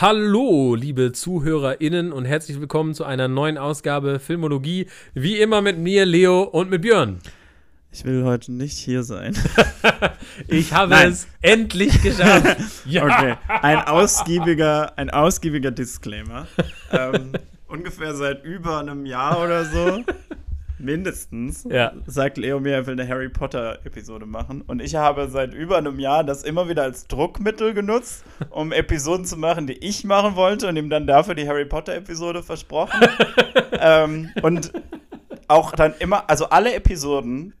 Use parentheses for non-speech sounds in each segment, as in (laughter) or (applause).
Hallo, liebe ZuhörerInnen und herzlich willkommen zu einer neuen Ausgabe Filmologie. Wie immer mit mir, Leo und mit Björn. Ich will heute nicht hier sein. (laughs) ich habe Nein. es endlich geschafft. (laughs) ja. Okay, ein ausgiebiger, ein ausgiebiger Disclaimer. (laughs) ähm, ungefähr seit über einem Jahr oder so mindestens, ja. sagt Leo mir, er will eine Harry Potter-Episode machen. Und ich habe seit über einem Jahr das immer wieder als Druckmittel genutzt, um (laughs) Episoden zu machen, die ich machen wollte und ihm dann dafür die Harry Potter-Episode versprochen. (laughs) ähm, und auch dann immer, also alle Episoden,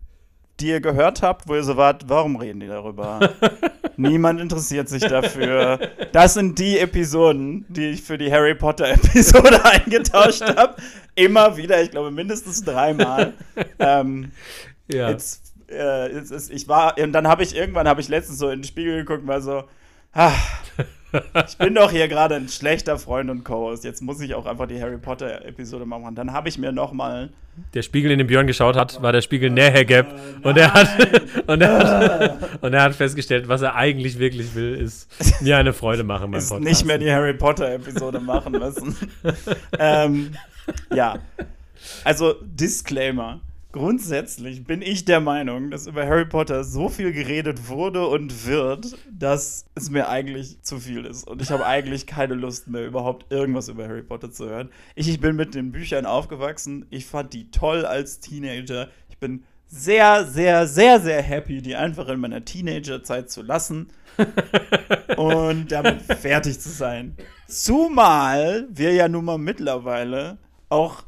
die ihr gehört habt, wo ihr so wart, warum reden die darüber? (laughs) Niemand interessiert sich dafür. Das sind die Episoden, die ich für die Harry Potter-Episode (laughs) eingetauscht habe. Immer wieder, ich glaube mindestens dreimal. Ähm, ja. Jetzt, äh, jetzt ist, ich war, und dann habe ich irgendwann, habe ich letztens so in den Spiegel geguckt und war so, ah, ich bin doch hier gerade ein schlechter Freund und Co-Host. Jetzt muss ich auch einfach die Harry Potter-Episode machen. Dann habe ich mir noch mal Der Spiegel, in den Björn geschaut hat, war der Spiegel Näher Gap. Äh, und, er hat, (laughs) und, er hat, (laughs) und er hat festgestellt, was er eigentlich wirklich will, ist mir eine Freude machen beim Podcast. nicht mehr die Harry Potter-Episode machen müssen. (laughs) ähm, ja. Also, Disclaimer. Grundsätzlich bin ich der Meinung, dass über Harry Potter so viel geredet wurde und wird, dass es mir eigentlich zu viel ist. Und ich habe eigentlich keine Lust mehr, überhaupt irgendwas über Harry Potter zu hören. Ich, ich bin mit den Büchern aufgewachsen. Ich fand die toll als Teenager. Ich bin sehr, sehr, sehr, sehr happy, die einfach in meiner Teenagerzeit zu lassen (laughs) und damit fertig zu sein. Zumal wir ja nun mal mittlerweile auch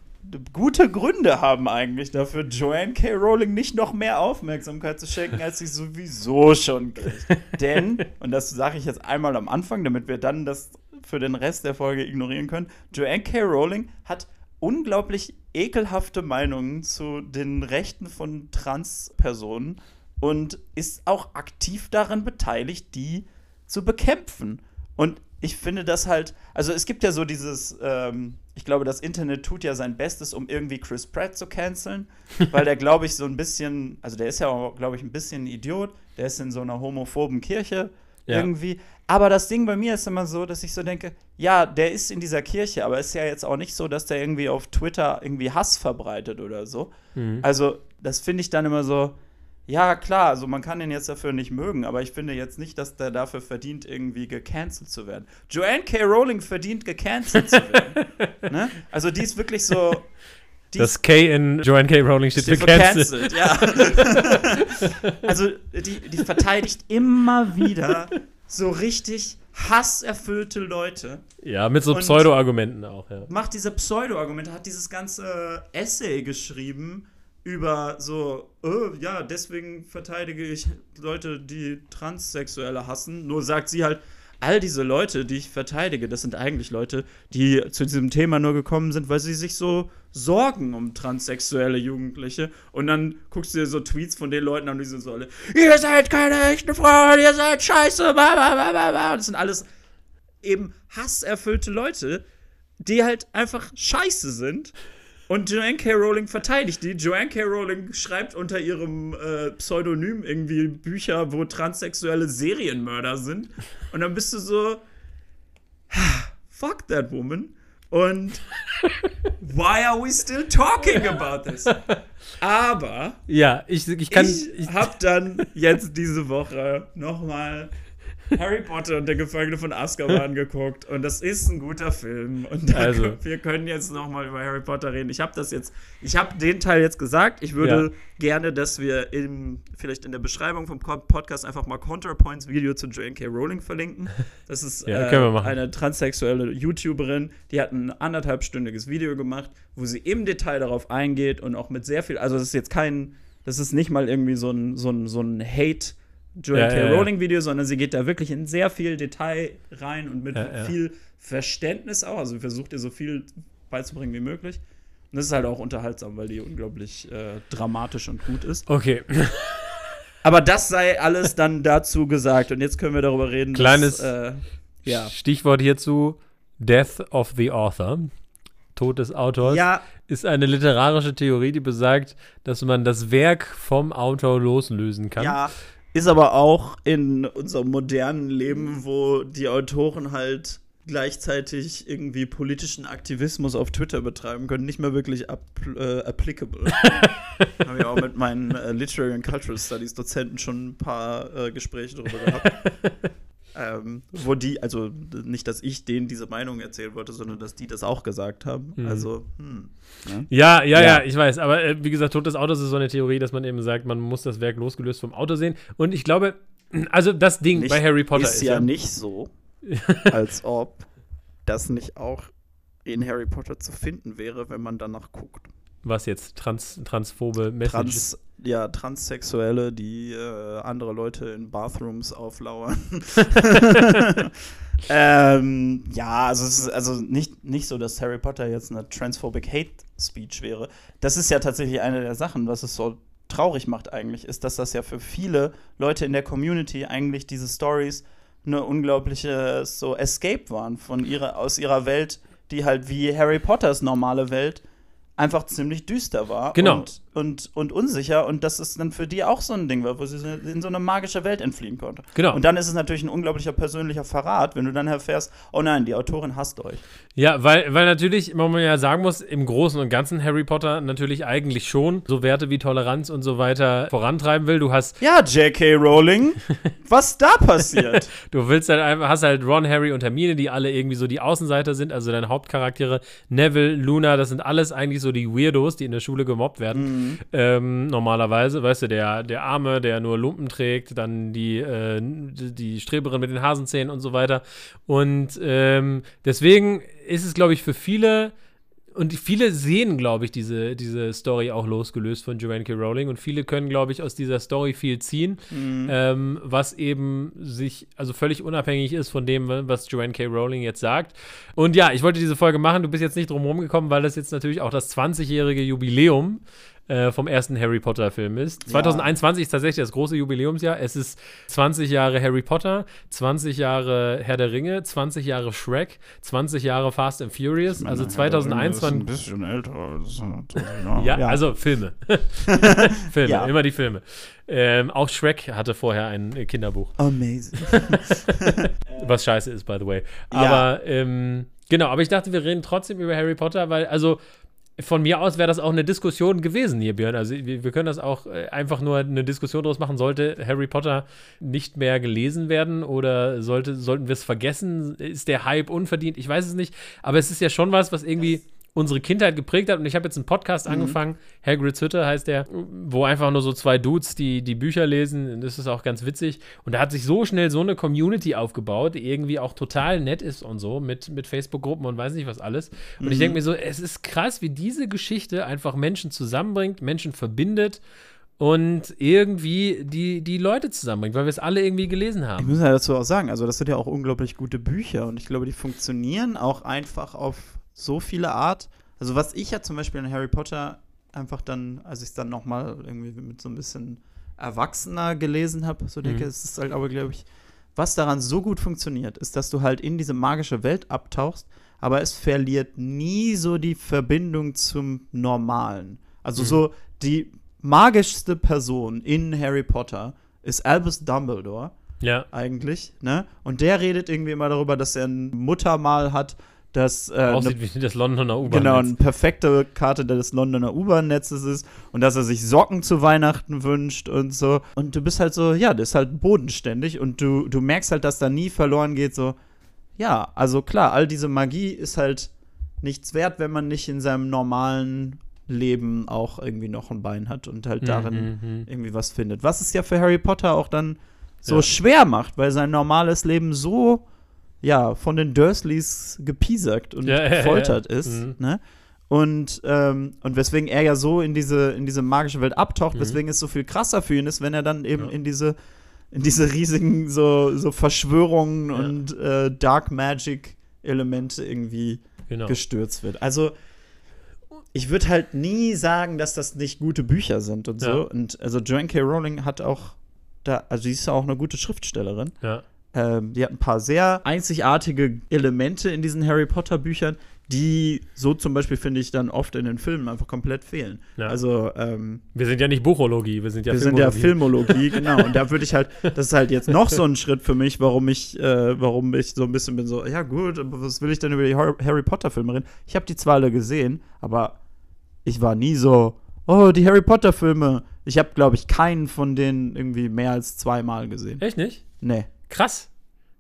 gute Gründe haben eigentlich dafür, Joanne K. Rowling nicht noch mehr Aufmerksamkeit zu schenken, als sie sowieso schon kriegt. Denn, und das sage ich jetzt einmal am Anfang, damit wir dann das für den Rest der Folge ignorieren können, Joanne K. Rowling hat unglaublich ekelhafte Meinungen zu den Rechten von Transpersonen und ist auch aktiv daran beteiligt, die zu bekämpfen. Und ich finde das halt, also es gibt ja so dieses, ähm, ich glaube, das Internet tut ja sein Bestes, um irgendwie Chris Pratt zu canceln, (laughs) weil der, glaube ich, so ein bisschen, also der ist ja, glaube ich, ein bisschen ein Idiot, der ist in so einer homophoben Kirche ja. irgendwie. Aber das Ding bei mir ist immer so, dass ich so denke, ja, der ist in dieser Kirche, aber es ist ja jetzt auch nicht so, dass der irgendwie auf Twitter irgendwie Hass verbreitet oder so. Mhm. Also, das finde ich dann immer so, ja, klar, also man kann den jetzt dafür nicht mögen, aber ich finde jetzt nicht, dass der dafür verdient, irgendwie gecancelt zu werden. Joanne K. Rowling verdient, gecancelt zu werden. ne? Also die ist wirklich so. das K in Joanne K. Rowling steht, steht für cancelled. Ja. (laughs) also die, die verteidigt immer wieder so richtig hasserfüllte Leute. Ja, mit so Pseudo-Argumenten auch, ja. Macht diese Pseudo-Argumente, hat dieses ganze Essay geschrieben über so, oh, ja, deswegen verteidige ich Leute, die Transsexuelle hassen. Nur sagt sie halt, all diese Leute, die ich verteidige, das sind eigentlich Leute, die zu diesem Thema nur gekommen sind, weil sie sich so sorgen um transsexuelle Jugendliche. Und dann guckst du dir so Tweets von den Leuten an, die sind so alle, ihr seid keine echten Frauen, ihr seid scheiße, blablabla. Das sind alles eben hasserfüllte Leute, die halt einfach scheiße sind und Joanne K. Rowling verteidigt die. Joanne K. Rowling schreibt unter ihrem äh, Pseudonym irgendwie Bücher, wo transsexuelle Serienmörder sind. Und dann bist du so, fuck that woman. Und why are we still talking about this? Aber ja, ich, ich kann. Ich, ich hab dann jetzt diese Woche nochmal Harry Potter und der Gefangene von Azkaban (laughs) geguckt und das ist ein guter Film und also. wir können jetzt noch mal über Harry Potter reden. Ich habe das jetzt, ich habe den Teil jetzt gesagt. Ich würde ja. gerne, dass wir im, vielleicht in der Beschreibung vom Podcast einfach mal Counterpoints Video zu Joanne K. Rowling verlinken. Das ist (laughs) ja, äh, eine transsexuelle YouTuberin, die hat ein anderthalbstündiges Video gemacht, wo sie im Detail darauf eingeht und auch mit sehr viel, also das ist jetzt kein, das ist nicht mal irgendwie so ein, so ein, so ein Hate- Joanne ja, K. Rowling Video, sondern sie geht da wirklich in sehr viel Detail rein und mit viel Verständnis auch. Also versucht ihr so viel beizubringen wie möglich. Und das ist halt auch unterhaltsam, weil die unglaublich äh, dramatisch und gut ist. Okay. (laughs) Aber das sei alles dann dazu gesagt. Und jetzt können wir darüber reden. Kleines dass, äh, ja. Stichwort hierzu: Death of the Author. Tod des Autors. Ja. Ist eine literarische Theorie, die besagt, dass man das Werk vom Autor loslösen kann. Ja. Ist aber auch in unserem modernen Leben, wo die Autoren halt gleichzeitig irgendwie politischen Aktivismus auf Twitter betreiben können, nicht mehr wirklich äh, applicable. (laughs) Habe ich auch mit meinen äh, Literary and Cultural Studies Dozenten schon ein paar äh, Gespräche darüber gehabt. Ähm, wo die, also nicht, dass ich denen diese Meinung erzählen wollte, sondern dass die das auch gesagt haben. Mhm. Also, hm, ne? ja, ja, ja, ja, ich weiß. Aber äh, wie gesagt, Tod des Autos ist so eine Theorie, dass man eben sagt, man muss das Werk losgelöst vom Auto sehen. Und ich glaube, (clears throat) also das Ding nicht, bei Harry Potter ist, ist ja, ja nicht so, (laughs) als ob das nicht auch in Harry Potter zu finden wäre, wenn man danach guckt. Was jetzt? Trans, transphobe Messages? Trans, ja, Transsexuelle, die äh, andere Leute in Bathrooms auflauern. (laughs) ähm, ja, also es ist also nicht, nicht so, dass Harry Potter jetzt eine transphobic Hate Speech wäre. Das ist ja tatsächlich eine der Sachen, was es so traurig macht eigentlich, ist, dass das ja für viele Leute in der Community eigentlich diese Stories eine unglaubliche so Escape waren von ihrer aus ihrer Welt, die halt wie Harry Potters normale Welt einfach ziemlich düster war genau. und, und, und unsicher und dass es dann für die auch so ein Ding war, wo sie in so eine magische Welt entfliehen konnte. Genau. Und dann ist es natürlich ein unglaublicher persönlicher Verrat, wenn du dann erfährst, oh nein, die Autorin hasst euch. Ja, weil, weil natürlich, man ja sagen muss, im Großen und Ganzen Harry Potter natürlich eigentlich schon so Werte wie Toleranz und so weiter vorantreiben will. Du hast. Ja, J.K. Rowling, was da (laughs) passiert? du willst halt einfach, hast halt Ron, Harry und Hermine, die alle irgendwie so die Außenseiter sind, also deine Hauptcharaktere, Neville, Luna, das sind alles eigentlich so die Weirdos, die in der Schule gemobbt werden. Mhm. Ähm, normalerweise, weißt du, der, der Arme, der nur Lumpen trägt, dann die, äh, die Streberin mit den Hasenzähnen und so weiter. Und ähm, deswegen ist es, glaube ich, für viele und viele sehen, glaube ich, diese, diese Story auch losgelöst von Joanne K. Rowling und viele können, glaube ich, aus dieser Story viel ziehen, mhm. ähm, was eben sich, also völlig unabhängig ist von dem, was Joanne K. Rowling jetzt sagt. Und ja, ich wollte diese Folge machen, du bist jetzt nicht drum herum gekommen, weil das jetzt natürlich auch das 20-jährige Jubiläum äh, vom ersten Harry Potter-Film ist. 2021 ja. ist tatsächlich das große Jubiläumsjahr. Es ist 20 Jahre Harry Potter, 20 Jahre Herr der Ringe, 20 Jahre Shrek, 20 Jahre Fast and Furious. Also 2001 waren. ein bisschen älter. ja, ja, also Filme. (laughs) Filme, ja. immer die Filme. Ähm, auch Shrek hatte vorher ein Kinderbuch. Amazing. (laughs) Was scheiße ist, by the way. Aber ähm, genau, aber ich dachte, wir reden trotzdem über Harry Potter, weil, also von mir aus wäre das auch eine Diskussion gewesen hier, Björn. Also wir, wir können das auch äh, einfach nur eine Diskussion daraus machen. Sollte Harry Potter nicht mehr gelesen werden oder sollte, sollten wir es vergessen? Ist der Hype unverdient? Ich weiß es nicht. Aber es ist ja schon was, was irgendwie. Unsere Kindheit geprägt hat. Und ich habe jetzt einen Podcast mhm. angefangen, Hagrid's Hütte heißt der, wo einfach nur so zwei Dudes die, die Bücher lesen. Das ist auch ganz witzig. Und da hat sich so schnell so eine Community aufgebaut, die irgendwie auch total nett ist und so, mit, mit Facebook-Gruppen und weiß nicht was alles. Und mhm. ich denke mir so, es ist krass, wie diese Geschichte einfach Menschen zusammenbringt, Menschen verbindet und irgendwie die, die Leute zusammenbringt, weil wir es alle irgendwie gelesen haben. Ich muss ja dazu auch sagen, also das sind ja auch unglaublich gute Bücher und ich glaube, die funktionieren auch einfach auf so viele Art. Also was ich ja zum Beispiel in Harry Potter einfach dann, als ich es dann noch mal irgendwie mit so ein bisschen erwachsener gelesen habe, so denke, mhm. es ist halt aber, glaube ich, was daran so gut funktioniert, ist, dass du halt in diese magische Welt abtauchst, aber es verliert nie so die Verbindung zum Normalen. Also mhm. so die magischste Person in Harry Potter ist Albus Dumbledore. Ja. Eigentlich, ne? Und der redet irgendwie immer darüber, dass er ein Muttermal hat das äh, aussieht ne, wie das Londoner U-Bahn-Netz. Genau, eine perfekte Karte des Londoner U-Bahn-Netzes ist und dass er sich Socken zu Weihnachten wünscht und so. Und du bist halt so, ja, das ist halt bodenständig und du, du merkst halt, dass da nie verloren geht, so, ja, also klar, all diese Magie ist halt nichts wert, wenn man nicht in seinem normalen Leben auch irgendwie noch ein Bein hat und halt darin mhm, mhm. irgendwie was findet. Was es ja für Harry Potter auch dann so ja. schwer macht, weil sein normales Leben so ja, von den Dursleys gepiesackt und ja, gefoltert ja, ja. ist. Mhm. Ne? Und, ähm, und weswegen er ja so in diese, in diese magische Welt abtaucht, mhm. weswegen es so viel krasser für ihn ist, wenn er dann eben in diese in diese riesigen so, so Verschwörungen und äh, Dark Magic Elemente irgendwie genau. gestürzt wird. Also ich würde halt nie sagen, dass das nicht gute Bücher sind und so. Und also Joanne K. Rowling hat auch da, also sie ist ja auch eine gute Schriftstellerin. Ja. Ähm, die hat ein paar sehr einzigartige Elemente in diesen Harry Potter Büchern, die so zum Beispiel, finde ich, dann oft in den Filmen einfach komplett fehlen. Ja. Also, ähm, Wir sind ja nicht Buchologie, wir sind ja wir Filmologie. Wir sind ja Filmologie, (laughs) genau. Und da würde ich halt, das ist halt jetzt noch so ein Schritt für mich, warum ich, äh, warum ich so ein bisschen bin so, ja gut, aber was will ich denn über die Harry Potter-Filme reden? Ich habe die zwar alle gesehen, aber ich war nie so, oh, die Harry Potter-Filme. Ich habe, glaube ich, keinen von denen irgendwie mehr als zweimal gesehen. Echt nicht? Nee. Krass.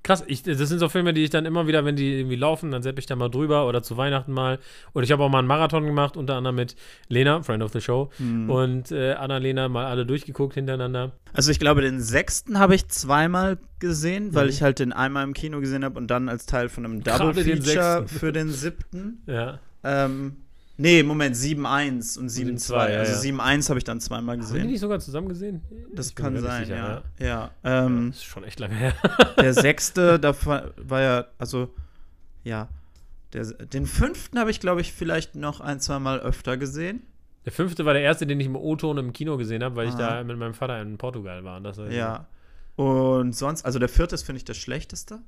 Krass, ich, das sind so Filme, die ich dann immer wieder, wenn die irgendwie laufen, dann sepp ich da mal drüber oder zu Weihnachten mal. Und ich habe auch mal einen Marathon gemacht, unter anderem mit Lena, Friend of the Show, mhm. und äh, Anna-Lena mal alle durchgeguckt hintereinander. Also ich glaube, den sechsten habe ich zweimal gesehen, weil mhm. ich halt den einmal im Kino gesehen habe und dann als Teil von einem Double Feature für den siebten. Ja. Ähm, Nee, Moment, 7-1 und 7-2. Ja, also ja. 7-1 habe ich dann zweimal gesehen. Haben die nicht sogar zusammen gesehen? Das ich kann sein, sicher, ja. Ja, ja ähm, das ist schon echt lange her. der (laughs) sechste, da war ja, also, ja. Der, den fünften habe ich, glaube ich, vielleicht noch ein, zwei Mal öfter gesehen. Der fünfte war der erste, den ich im O-Ton im Kino gesehen habe, weil ah. ich da mit meinem Vater in Portugal war. ja. Und sonst, also der vierte ist, finde ich, der schlechteste.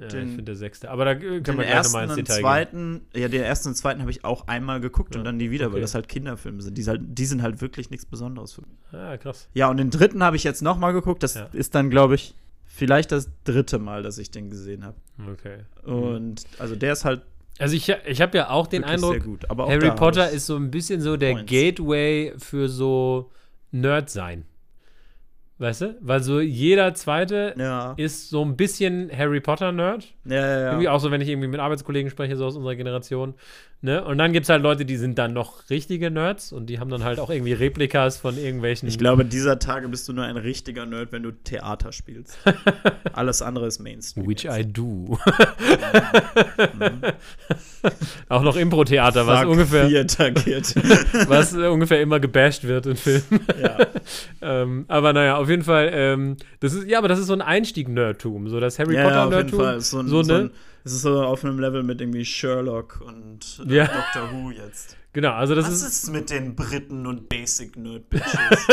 Ja, den, ich finde der sechste. Aber da können wir gerne mal ins Detail zweiten, gehen. Ja, den ersten und zweiten habe ich auch einmal geguckt ja, und dann die wieder, okay. weil das halt Kinderfilme sind. Die, halt, die sind halt wirklich nichts Besonderes für mich. Ah, krass. Ja, und den dritten habe ich jetzt nochmal geguckt. Das ja. ist dann, glaube ich, vielleicht das dritte Mal, dass ich den gesehen habe. Okay. Und also der ist halt also ich, ich habe ja auch den Eindruck, gut, Harry Potter ist so ein bisschen so der Points. Gateway für so Nerd sein. Weißt du? Weil so jeder zweite ja. ist so ein bisschen Harry Potter-Nerd. Ja, ja, ja. Irgendwie auch so, wenn ich irgendwie mit Arbeitskollegen spreche, so aus unserer Generation. Ne? Und dann gibt es halt Leute, die sind dann noch richtige Nerds und die haben dann halt auch irgendwie Replikas von irgendwelchen. Ich glaube, dieser Tage bist du nur ein richtiger Nerd, wenn du Theater spielst. (laughs) Alles andere ist Mainstream. Which jetzt. I do. mhm. (laughs) auch noch Impro-Theater, was ungefähr. (laughs) was ungefähr immer gebasht wird in Filmen. Ja. ähm, aber naja, auf jeden Fall, ähm, das ist, ja, aber das ist so ein Einstieg-Nerdtum, so das Harry ja, Potter-Nerdtum. Ja, auf jeden Fall. So, ein, so, so ne? Es ist so auf einem Level mit irgendwie Sherlock und äh, ja. Doctor Who jetzt. Genau, also das Was ist. ist mit den Briten und Basic Nerd (laughs) Bitches?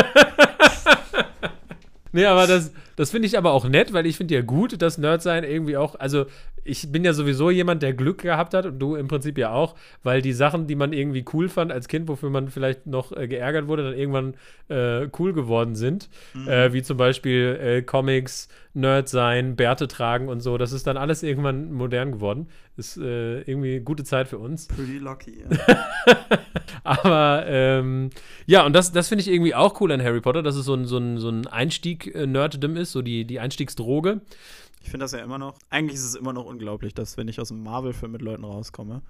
nee, aber das, das finde ich aber auch nett, weil ich finde ja gut, dass Nerdsein irgendwie auch, also ich bin ja sowieso jemand, der Glück gehabt hat und du im Prinzip ja auch, weil die Sachen, die man irgendwie cool fand als Kind, wofür man vielleicht noch äh, geärgert wurde, dann irgendwann äh, cool geworden sind. Mhm. Äh, wie zum Beispiel äh, Comics, Nerd sein, Bärte tragen und so. Das ist dann alles irgendwann modern geworden. Ist äh, irgendwie gute Zeit für uns. Pretty lucky, ja. (laughs) Aber ähm, ja, und das, das finde ich irgendwie auch cool an Harry Potter, dass es so ein, so ein, so ein Einstieg-Nerddom ist ist, so die, die Einstiegsdroge. Ich finde das ja immer noch, eigentlich ist es immer noch unglaublich, dass wenn ich aus einem Marvel-Film mit Leuten rauskomme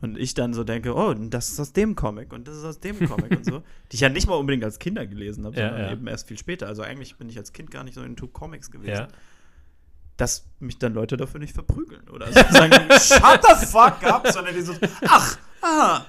und ich dann so denke, oh, das ist aus dem Comic und das ist aus dem Comic und so, (laughs) die ich ja nicht mal unbedingt als Kinder gelesen habe, ja, sondern ja. eben erst viel später. Also eigentlich bin ich als Kind gar nicht so in Two Comics gewesen. Ja. Dass mich dann Leute dafür nicht verprügeln oder sagen, (laughs) shut the fuck up, sondern die so, ach, ah,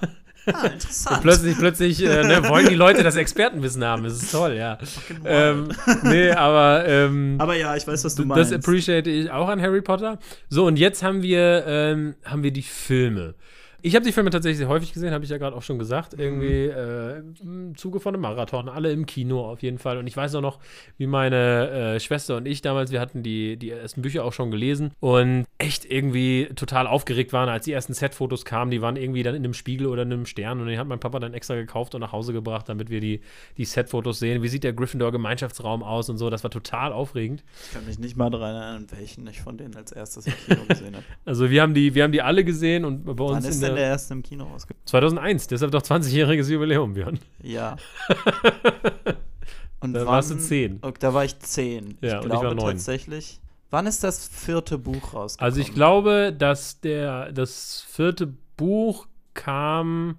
Ah, interessant. Und plötzlich, plötzlich äh, ne, wollen die Leute das Expertenwissen haben. Das ist toll, ja. Ähm, nee, aber. Ähm, aber ja, ich weiß, was du meinst. Das appreciate ich auch an Harry Potter. So, und jetzt haben wir, ähm, haben wir die Filme. Ich habe die Filme tatsächlich sehr häufig gesehen, habe ich ja gerade auch schon gesagt. Mhm. Irgendwie äh, im Zuge von einem Marathon, alle im Kino auf jeden Fall. Und ich weiß auch noch, wie meine äh, Schwester und ich damals, wir hatten die, die ersten Bücher auch schon gelesen und echt irgendwie total aufgeregt waren, als die ersten Set-Fotos kamen. Die waren irgendwie dann in einem Spiegel oder in einem Stern und den hat mein Papa dann extra gekauft und nach Hause gebracht, damit wir die, die Set-Fotos sehen. Wie sieht der Gryffindor-Gemeinschaftsraum aus und so? Das war total aufregend. Ich kann mich nicht mal daran erinnern, welchen ich von denen als erstes im Kino gesehen habe. (laughs) Also wir haben die, wir haben die alle gesehen und bei uns Wann ist denn der erste im Kino rausgekommen? 2001, deshalb doch 20-jähriges Jubiläum, Björn. Ja. (laughs) Und da wann, warst du 10. Okay, da war ich 10. Ja, ich glaube ich war 9. tatsächlich. Wann ist das vierte Buch rausgekommen? Also ich glaube, dass der, das vierte Buch kam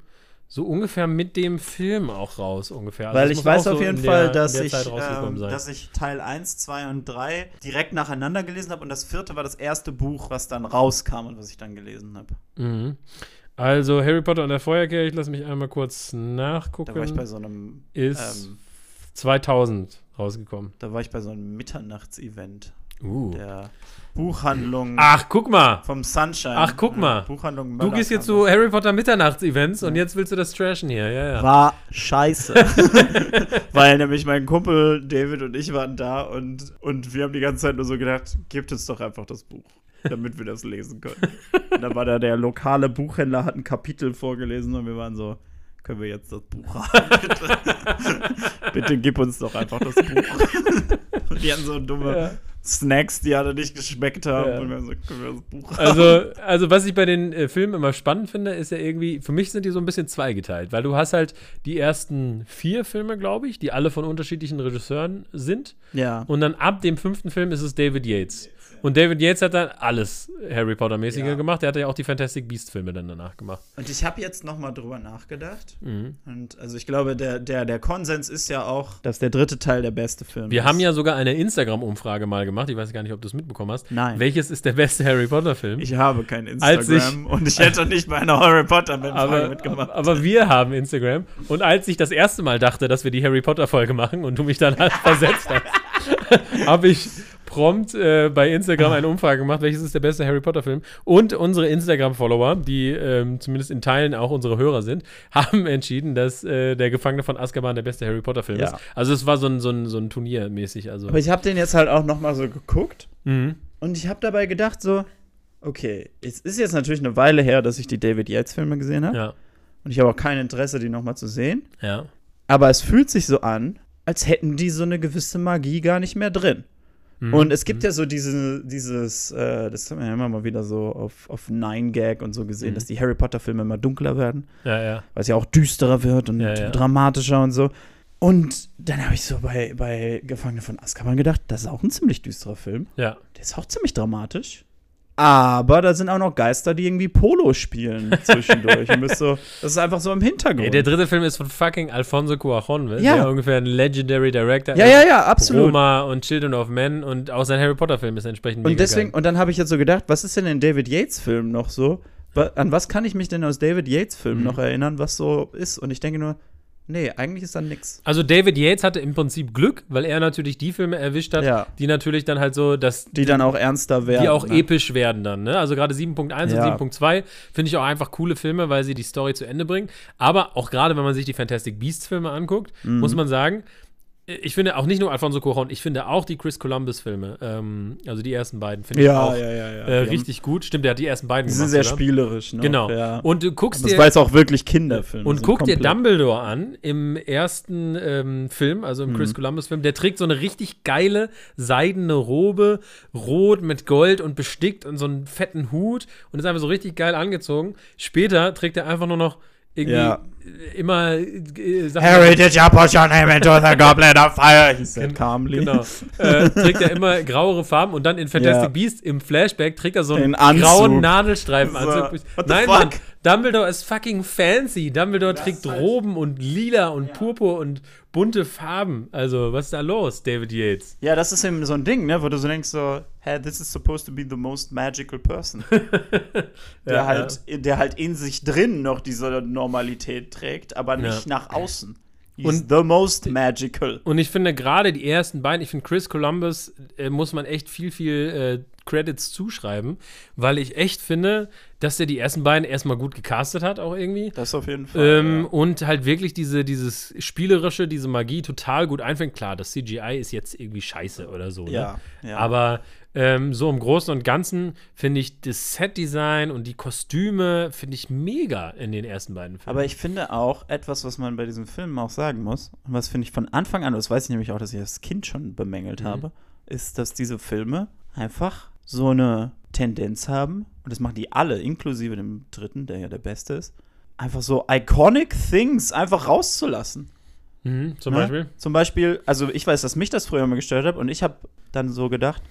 so ungefähr mit dem Film auch raus, ungefähr. Also Weil ich weiß auf so jeden Fall, der, dass, ich, ähm, dass ich Teil 1, 2 und 3 direkt nacheinander gelesen habe und das vierte war das erste Buch, was dann rauskam und was ich dann gelesen habe. Mhm. Also Harry Potter und der Feuerkehr, ich lasse mich einmal kurz nachgucken. Da war ich bei so einem ist ähm, 2000 rausgekommen. Da war ich bei so einem Mitternachtsevent. Uh. Der Buchhandlung. Ach, guck mal. Vom Sunshine. Ach, guck mal. Buchhandlung du gehst jetzt zu Harry Potter Mitternachtsevents ja. und jetzt willst du das trashen hier. Ja, ja. War (laughs) scheiße. (laughs) Weil nämlich mein Kumpel David und ich waren da und, und wir haben die ganze Zeit nur so gedacht, gebt uns doch einfach das Buch. (laughs) damit wir das lesen können. Und da war da der lokale Buchhändler, hat ein Kapitel vorgelesen und wir waren so, können wir jetzt das Buch haben? (laughs) Bitte, gib uns doch einfach das Buch. (laughs) und die hatten so dumme ja. Snacks, die alle nicht geschmeckt haben. Ja. Und wir so, können wir das Buch also, haben? Also, was ich bei den äh, Filmen immer spannend finde, ist ja irgendwie, für mich sind die so ein bisschen zweigeteilt, weil du hast halt die ersten vier Filme, glaube ich, die alle von unterschiedlichen Regisseuren sind. Ja. Und dann ab dem fünften Film ist es David Yates. Und David Yates hat dann alles Harry Potter-mäßige ja. gemacht. Der hat ja auch die Fantastic Beast-Filme dann danach gemacht. Und ich habe jetzt noch mal drüber nachgedacht. Mhm. Und also ich glaube, der, der, der Konsens ist ja auch, dass der dritte Teil der beste Film Wir ist. haben ja sogar eine Instagram-Umfrage mal gemacht. Ich weiß gar nicht, ob du es mitbekommen hast. Nein. Welches ist der beste Harry Potter-Film? Ich habe kein Instagram ich, und ich hätte nicht bei einer Harry Potter-Umfrage mitgemacht. Aber wir haben Instagram. Und als ich das erste Mal dachte, dass wir die Harry Potter-Folge machen und du mich dann halt (laughs) versetzt hast, (laughs) habe ich prompt äh, bei Instagram eine Umfrage gemacht, welches ist der beste Harry Potter-Film. Und unsere Instagram-Follower, die ähm, zumindest in Teilen auch unsere Hörer sind, (laughs) haben entschieden, dass äh, der Gefangene von Azkaban der beste Harry Potter-Film ja. ist. Also es war so ein, so ein, so ein Turnier mäßig. Also. Aber ich habe den jetzt halt auch noch mal so geguckt mhm. und ich habe dabei gedacht so, okay, es ist jetzt natürlich eine Weile her, dass ich die David Yates-Filme gesehen habe. Ja. Und ich habe auch kein Interesse, die noch mal zu sehen. Ja. Aber es fühlt sich so an, als hätten die so eine gewisse Magie gar nicht mehr drin. Mhm. Und es gibt mhm. ja so diese, dieses, äh, das haben wir ja immer mal wieder so auf, auf Nine Gag und so gesehen, mhm. dass die Harry Potter-Filme immer dunkler werden. Ja, ja. Weil es ja auch düsterer wird und ja, dramatischer und so. Und dann habe ich so bei, bei Gefangene von Azkaban gedacht, das ist auch ein ziemlich düsterer Film. Ja. Der ist auch ziemlich dramatisch. Aber da sind auch noch Geister, die irgendwie Polo spielen zwischendurch. (laughs) so, das ist einfach so im Hintergrund. Ey, der dritte Film ist von fucking Alfonso Cuarón, ja. der ungefähr ein Legendary Director ja, Ja, ja, absolut. Roma und Children of Men und auch sein Harry Potter Film ist entsprechend Und deswegen, geil. und dann habe ich jetzt so gedacht, was ist denn in David Yates Film noch so? An was kann ich mich denn aus David Yates Film mhm. noch erinnern, was so ist? Und ich denke nur, Nee, eigentlich ist da nix. Also David Yates hatte im Prinzip Glück, weil er natürlich die Filme erwischt hat, ja. die natürlich dann halt so, dass die dann auch ernster werden, die auch ne? episch werden dann. Ne? Also gerade 7.1 ja. und 7.2 finde ich auch einfach coole Filme, weil sie die Story zu Ende bringen. Aber auch gerade wenn man sich die Fantastic Beasts Filme anguckt, mhm. muss man sagen, ich finde auch nicht nur Alfonso Cuarón, ich finde auch die Chris Columbus-Filme, ähm, also die ersten beiden, finde ja, ich auch ja, ja, äh, richtig gut. Stimmt, der hat die ersten beiden die gemacht. Die sind sehr oder? spielerisch, ne? Genau. Und du guckst Aber dir. Das war jetzt auch wirklich Kinderfilm. Und guck dir Dumbledore an im ersten ähm, Film, also im mhm. Chris Columbus-Film. Der trägt so eine richtig geile seidene Robe, rot mit Gold und bestickt und so einen fetten Hut und ist einfach so richtig geil angezogen. Später trägt er einfach nur noch irgendwie. Immer äh, Harry, did you put your name into the goblet of fire? He said calmly. Genau. äh, trägt er immer grauere Farben und dann in Fantastic ja. Beasts im Flashback trägt er so einen grauen Nadelstreifenanzug. So, Nein, Mann, Dumbledore ist fucking fancy. Dumbledore das trägt Roben und Lila und ja. Purpur und bunte Farben. Also, was ist da los, David Yates? Ja, das ist eben so ein Ding, ne, wo du so denkst so, hey, this is supposed to be the most magical person. (laughs) der, ja, halt, ja. der halt in sich drin noch diese Normalität trägt, aber nicht ja. nach außen. He's und the most magical. Und ich finde gerade die ersten beiden, ich finde Chris Columbus äh, muss man echt viel, viel äh, Credits zuschreiben, weil ich echt finde, dass er die ersten beiden erstmal gut gecastet hat, auch irgendwie. Das auf jeden Fall. Ähm, ja. Und halt wirklich diese, dieses Spielerische, diese Magie total gut einfängt. Klar, das CGI ist jetzt irgendwie scheiße oder so. Ne? Ja, ja. Aber ähm, so im Großen und Ganzen finde ich das Set-Design und die Kostüme finde ich mega in den ersten beiden Filmen. Aber ich finde auch etwas, was man bei diesen Filmen auch sagen muss, und was finde ich von Anfang an, das weiß ich nämlich auch, dass ich als Kind schon bemängelt mhm. habe, ist, dass diese Filme einfach so eine Tendenz haben, und das machen die alle, inklusive dem dritten, der ja der beste ist, einfach so iconic things einfach rauszulassen. Mhm, zum ne? Beispiel? Zum Beispiel, also ich weiß, dass mich das früher immer gestört hat und ich habe dann so gedacht,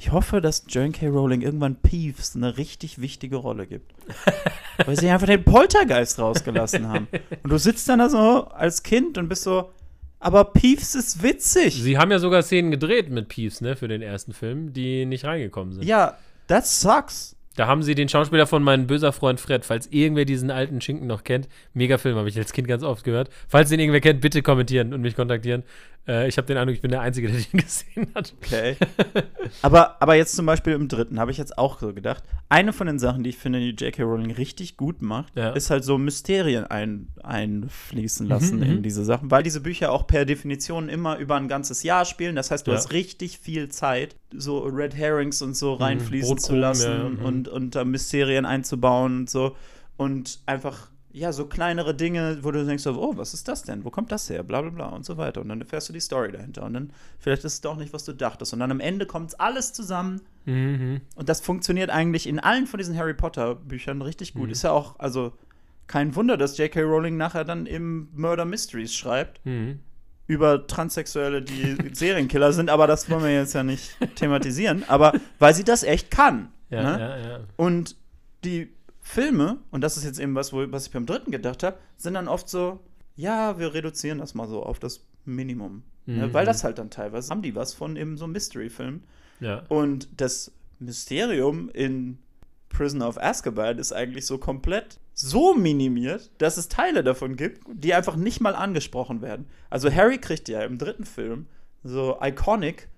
ich hoffe, dass Joan K. Rowling irgendwann Peeves eine richtig wichtige Rolle gibt. (laughs) Weil sie einfach den Poltergeist rausgelassen haben. Und du sitzt dann da so als Kind und bist so, aber Peeves ist witzig. Sie haben ja sogar Szenen gedreht mit Peeves, ne, für den ersten Film, die nicht reingekommen sind. Ja, that sucks. Da haben sie den Schauspieler von meinem böser Freund Fred, falls irgendwer diesen alten Schinken noch kennt. Mega Film, habe ich als Kind ganz oft gehört. Falls den irgendwer kennt, bitte kommentieren und mich kontaktieren. Äh, ich habe den Eindruck, ich bin der Einzige, der (laughs) den gesehen hat. Okay. (laughs) aber, aber jetzt zum Beispiel im dritten habe ich jetzt auch so gedacht, eine von den Sachen, die ich finde, die J.K. Rowling richtig gut macht, ja. ist halt so Mysterien ein, einfließen lassen mhm, in mhm. diese Sachen, weil diese Bücher auch per Definition immer über ein ganzes Jahr spielen. Das heißt, du ja. hast richtig viel Zeit, so Red Herrings und so mhm. reinfließen mhm, zu lassen ja, mhm. und, und da Mysterien einzubauen und so. Und einfach ja, so kleinere Dinge, wo du denkst, oh, was ist das denn? Wo kommt das her? Bla bla bla und so weiter. Und dann erfährst du die Story dahinter. Und dann, vielleicht ist es doch nicht, was du dachtest. Und dann am Ende kommt alles zusammen. Mhm. Und das funktioniert eigentlich in allen von diesen Harry Potter-Büchern richtig gut. Mhm. Ist ja auch, also kein Wunder, dass J.K. Rowling nachher dann im Murder Mysteries schreibt. Mhm. Über Transsexuelle, die (laughs) Serienkiller sind, aber das wollen wir jetzt ja nicht thematisieren. Aber weil sie das echt kann. Ja, ne? ja, ja. Und die Filme, und das ist jetzt eben was, wo, was ich beim dritten gedacht habe, sind dann oft so, ja, wir reduzieren das mal so auf das Minimum. Ne? Mhm. Ne? Weil das halt dann teilweise haben die was von eben so einem Mystery-Film. Ja. Und das Mysterium in Prison of Azkaban ist eigentlich so komplett so minimiert, dass es Teile davon gibt, die einfach nicht mal angesprochen werden. Also Harry kriegt ja im dritten Film so iconic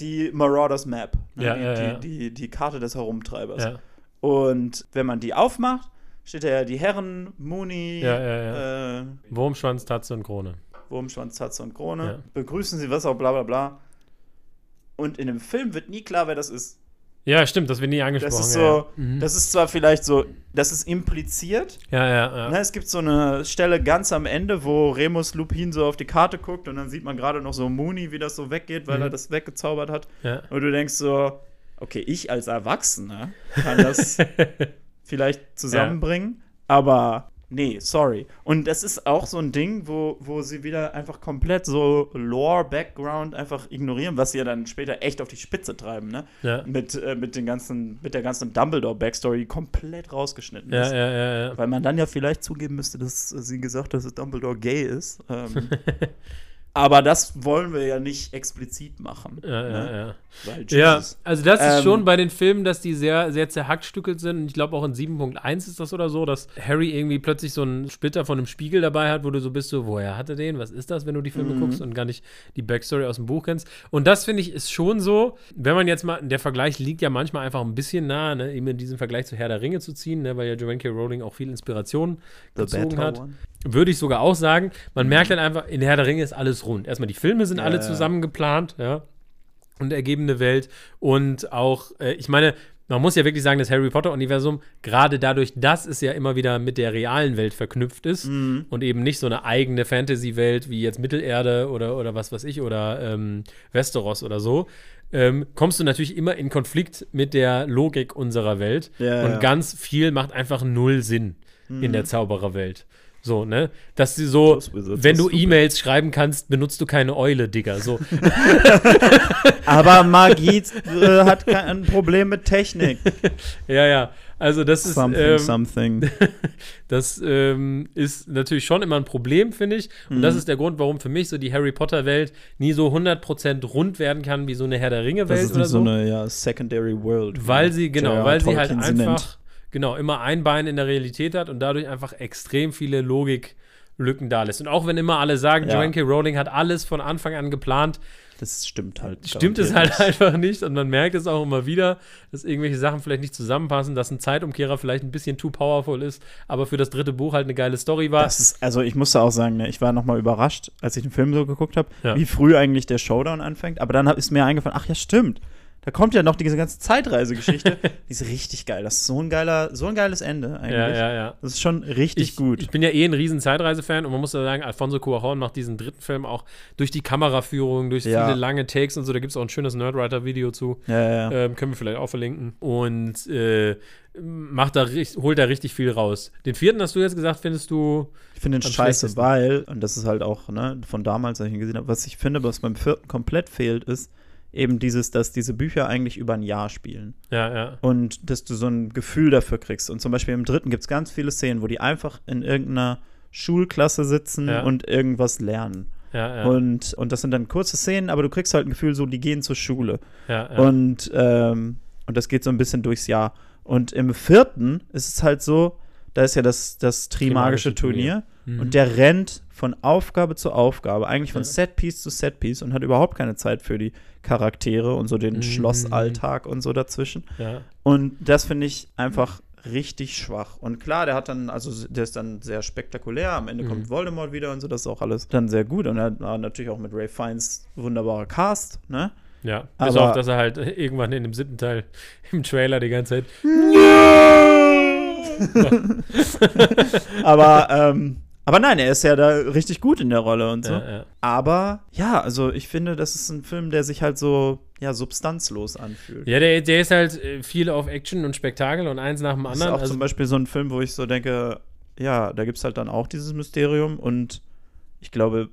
die Marauders Map, ne? ja, die, ja, ja. Die, die, die, Karte des Herumtreibers. Und wenn man die aufmacht, steht da ja die Herren, Mooney, ja, ja, ja. Äh, Wurmschwanz, Tatze und Krone. Wurmschwanz, Tatze und Krone. Begrüßen sie was auch, bla bla bla. Und in dem Film wird nie klar, wer das ist. Ja, stimmt, das wird nie angesprochen. Das ist so, mhm. das ist zwar vielleicht so, das ist impliziert. Ja, ja, ja. Ne, es gibt so eine Stelle ganz am Ende, wo Remus Lupin so auf die Karte guckt und dann sieht man gerade noch so Mooney, wie das so weggeht, weil mhm. er das weggezaubert hat. Und du denkst so, okay, ich als Erwachsener kann das (laughs) vielleicht zusammenbringen, ja. aber nee, sorry. Und das ist auch so ein Ding, wo, wo sie wieder einfach komplett so Lore-Background einfach ignorieren, was sie ja dann später echt auf die Spitze treiben, ne? Ja. Mit, äh, mit, den ganzen, mit der ganzen Dumbledore-Backstory, die komplett rausgeschnitten ja, ist. Ja, ja, ja. Weil man dann ja vielleicht zugeben müsste, dass sie gesagt hat, dass Dumbledore gay ist. Ähm, (laughs) Aber das wollen wir ja nicht explizit machen. Ja, ne? ja, ja. Weil, ja, also das ist ähm, schon bei den Filmen, dass die sehr, sehr zerhackstückelt sind. Ich glaube auch in 7.1 ist das oder so, dass Harry irgendwie plötzlich so einen Splitter von einem Spiegel dabei hat, wo du so bist, so, woher hat er den? Was ist das, wenn du die Filme mhm. guckst und gar nicht die Backstory aus dem Buch kennst? Und das finde ich ist schon so, wenn man jetzt mal, der Vergleich liegt ja manchmal einfach ein bisschen nah, ne, eben in diesem Vergleich zu Herr der Ringe zu ziehen, ne, weil ja Joanne K. Rowling auch viel Inspiration gezogen hat. One. Würde ich sogar auch sagen. Man merkt dann einfach, in Herr der Ringe ist alles rund. Erstmal die Filme sind ja, alle zusammen geplant, ja. Und ergebene Welt. Und auch, äh, ich meine, man muss ja wirklich sagen, das Harry Potter-Universum, gerade dadurch, dass es ja immer wieder mit der realen Welt verknüpft ist mhm. und eben nicht so eine eigene Fantasy-Welt wie jetzt Mittelerde oder, oder was weiß ich oder ähm, Westeros oder so, ähm, kommst du natürlich immer in Konflikt mit der Logik unserer Welt. Ja, und ja. ganz viel macht einfach null Sinn mhm. in der mhm. Zaubererwelt. So, ne? Dass sie so, wenn du E-Mails schreiben kannst, benutzt du keine Eule, Digga. So. (laughs) Aber Magie äh, hat kein Problem mit Technik. (laughs) ja, ja. Also das ist something, ähm, something. (laughs) das ähm, ist natürlich schon immer ein Problem, finde ich. Und mhm. das ist der Grund, warum für mich so die Harry Potter Welt nie so 100% rund werden kann wie so eine Herr der Ringe Welt das ist oder so. so eine ja, secondary world. Weil sie genau, weil sie halt einfach genau, immer ein Bein in der Realität hat und dadurch einfach extrem viele Logiklücken da lässt. Und auch wenn immer alle sagen, ja. Joanne K. Rowling hat alles von Anfang an geplant, das stimmt halt. Stimmt es halt (laughs) einfach nicht und man merkt es auch immer wieder, dass irgendwelche Sachen vielleicht nicht zusammenpassen, dass ein Zeitumkehrer vielleicht ein bisschen too powerful ist, aber für das dritte Buch halt eine geile Story war. Ist, also ich musste auch sagen, ne, ich war nochmal überrascht, als ich den Film so geguckt habe, ja. wie früh eigentlich der Showdown anfängt, aber dann ist mir eingefallen, ach ja, stimmt. Da kommt ja noch diese ganze Zeitreisegeschichte. (laughs) die ist richtig geil. Das ist so ein geiler, so ein geiles Ende eigentlich. Ja, ja, ja. Das ist schon richtig ich, gut. Ich bin ja eh ein riesen Zeitreise-Fan und man muss ja sagen, Alfonso Cuarón macht diesen dritten Film auch durch die Kameraführung, durch ja. viele lange Takes und so. Da gibt es auch ein schönes Nerdwriter-Video zu. Ja, ja, ähm, können wir vielleicht auch verlinken. Und äh, macht da, holt da richtig viel raus. Den vierten hast du jetzt gesagt, findest du. Ich finde den scheiße, weil, und das ist halt auch ne, von damals, als ich ihn gesehen habe, was ich finde, was beim vierten komplett fehlt, ist, eben dieses, dass diese Bücher eigentlich über ein Jahr spielen. Ja, ja. Und dass du so ein Gefühl dafür kriegst. Und zum Beispiel im dritten gibt es ganz viele Szenen, wo die einfach in irgendeiner Schulklasse sitzen ja. und irgendwas lernen. Ja, ja. Und, und das sind dann kurze Szenen, aber du kriegst halt ein Gefühl, so, die gehen zur Schule. Ja, ja. Und, ähm, und das geht so ein bisschen durchs Jahr. Und im vierten ist es halt so, da ist ja das, das Trimagische Turnier. Turnier. Mhm. Und der rennt von Aufgabe zu Aufgabe, eigentlich von. Setpiece zu Setpiece und hat überhaupt keine Zeit für die Charaktere und so den mhm. Schlossalltag und so dazwischen. Ja. Und das finde ich einfach richtig schwach. Und klar, der hat dann, also der ist dann sehr spektakulär. Am Ende mhm. kommt Voldemort wieder und so, das ist auch alles dann sehr gut. Und er hat natürlich auch mit Ray Fiennes wunderbarer Cast, ne? Ja, bis auf, dass er halt (laughs) irgendwann in dem siebten Teil (laughs) im Trailer die ganze Zeit. (laughs) aber, ähm, aber nein, er ist ja da richtig gut in der Rolle und so. Ja, ja. Aber ja, also ich finde, das ist ein Film, der sich halt so ja, substanzlos anfühlt. Ja, der, der ist halt äh, viel auf Action und Spektakel und eins nach dem anderen. Das ist auch also zum Beispiel so ein Film, wo ich so denke, ja, da gibt es halt dann auch dieses Mysterium und ich glaube,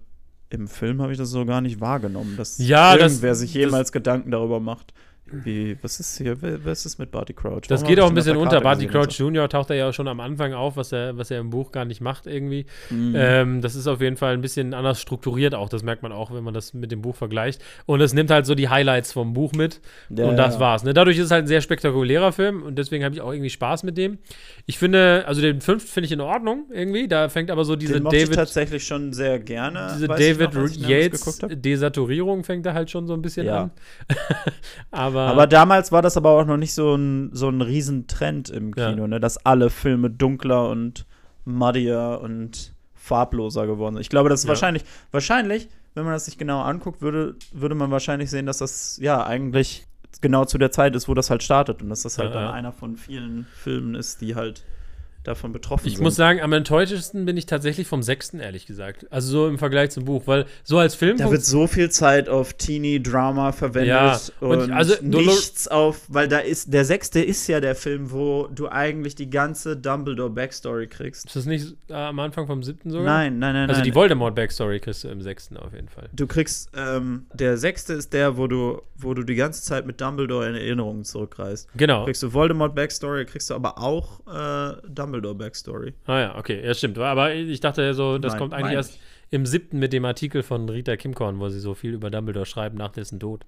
im Film habe ich das so gar nicht wahrgenommen, dass ja, irgendwer das, sich jemals das, Gedanken darüber macht. Wie, was ist hier, was ist mit Barty Crouch? das geht auch ein bisschen unter. Barty Crouch so? Jr. taucht er ja schon am Anfang auf, was er, was er im Buch gar nicht macht irgendwie. Mhm. Ähm, das ist auf jeden Fall ein bisschen anders strukturiert auch. Das merkt man auch, wenn man das mit dem Buch vergleicht. Und es nimmt halt so die Highlights vom Buch mit. Ja, und das ja. war's. Ne? Dadurch ist es halt ein sehr spektakulärer Film und deswegen habe ich auch irgendwie Spaß mit dem. Ich finde, also den fünften finde ich in Ordnung irgendwie. Da fängt aber so diese den David. Ich tatsächlich schon sehr gerne. Diese David noch, Yates Desaturierung fängt da halt schon so ein bisschen ja. an. (laughs) aber aber damals war das aber auch noch nicht so ein, so ein Riesentrend im Kino, ja. ne? dass alle Filme dunkler und muddier und farbloser geworden sind. Ich glaube, das ist ja. wahrscheinlich, wahrscheinlich, wenn man das sich genau anguckt, würde, würde man wahrscheinlich sehen, dass das ja eigentlich genau zu der Zeit ist, wo das halt startet und dass das halt ja, dann einer von vielen Filmen ist, die halt davon betroffen ich sind. Ich muss sagen, am enttäuschtesten bin ich tatsächlich vom sechsten, ehrlich gesagt. Also so im Vergleich zum Buch, weil so als Film. Da wird so viel Zeit auf Teenie-Drama verwendet ja, und, und also, nichts auf, weil da ist, der sechste ist ja der Film, wo du eigentlich die ganze Dumbledore-Backstory kriegst. Ist das nicht äh, am Anfang vom siebten sogar? Nein, nein, nein. Also nein. die Voldemort-Backstory kriegst du im sechsten auf jeden Fall. Du kriegst, ähm, der sechste ist der, wo du, wo du die ganze Zeit mit Dumbledore in Erinnerungen zurückreist. Genau. Kriegst du Voldemort-Backstory, kriegst du aber auch äh, Dumbledore Dumbledore-Backstory. Ah ja, okay, ja, stimmt. Aber ich dachte ja so, das Nein, kommt eigentlich erst im siebten mit dem Artikel von Rita Kimkorn, wo sie so viel über Dumbledore schreiben nach dessen Tod.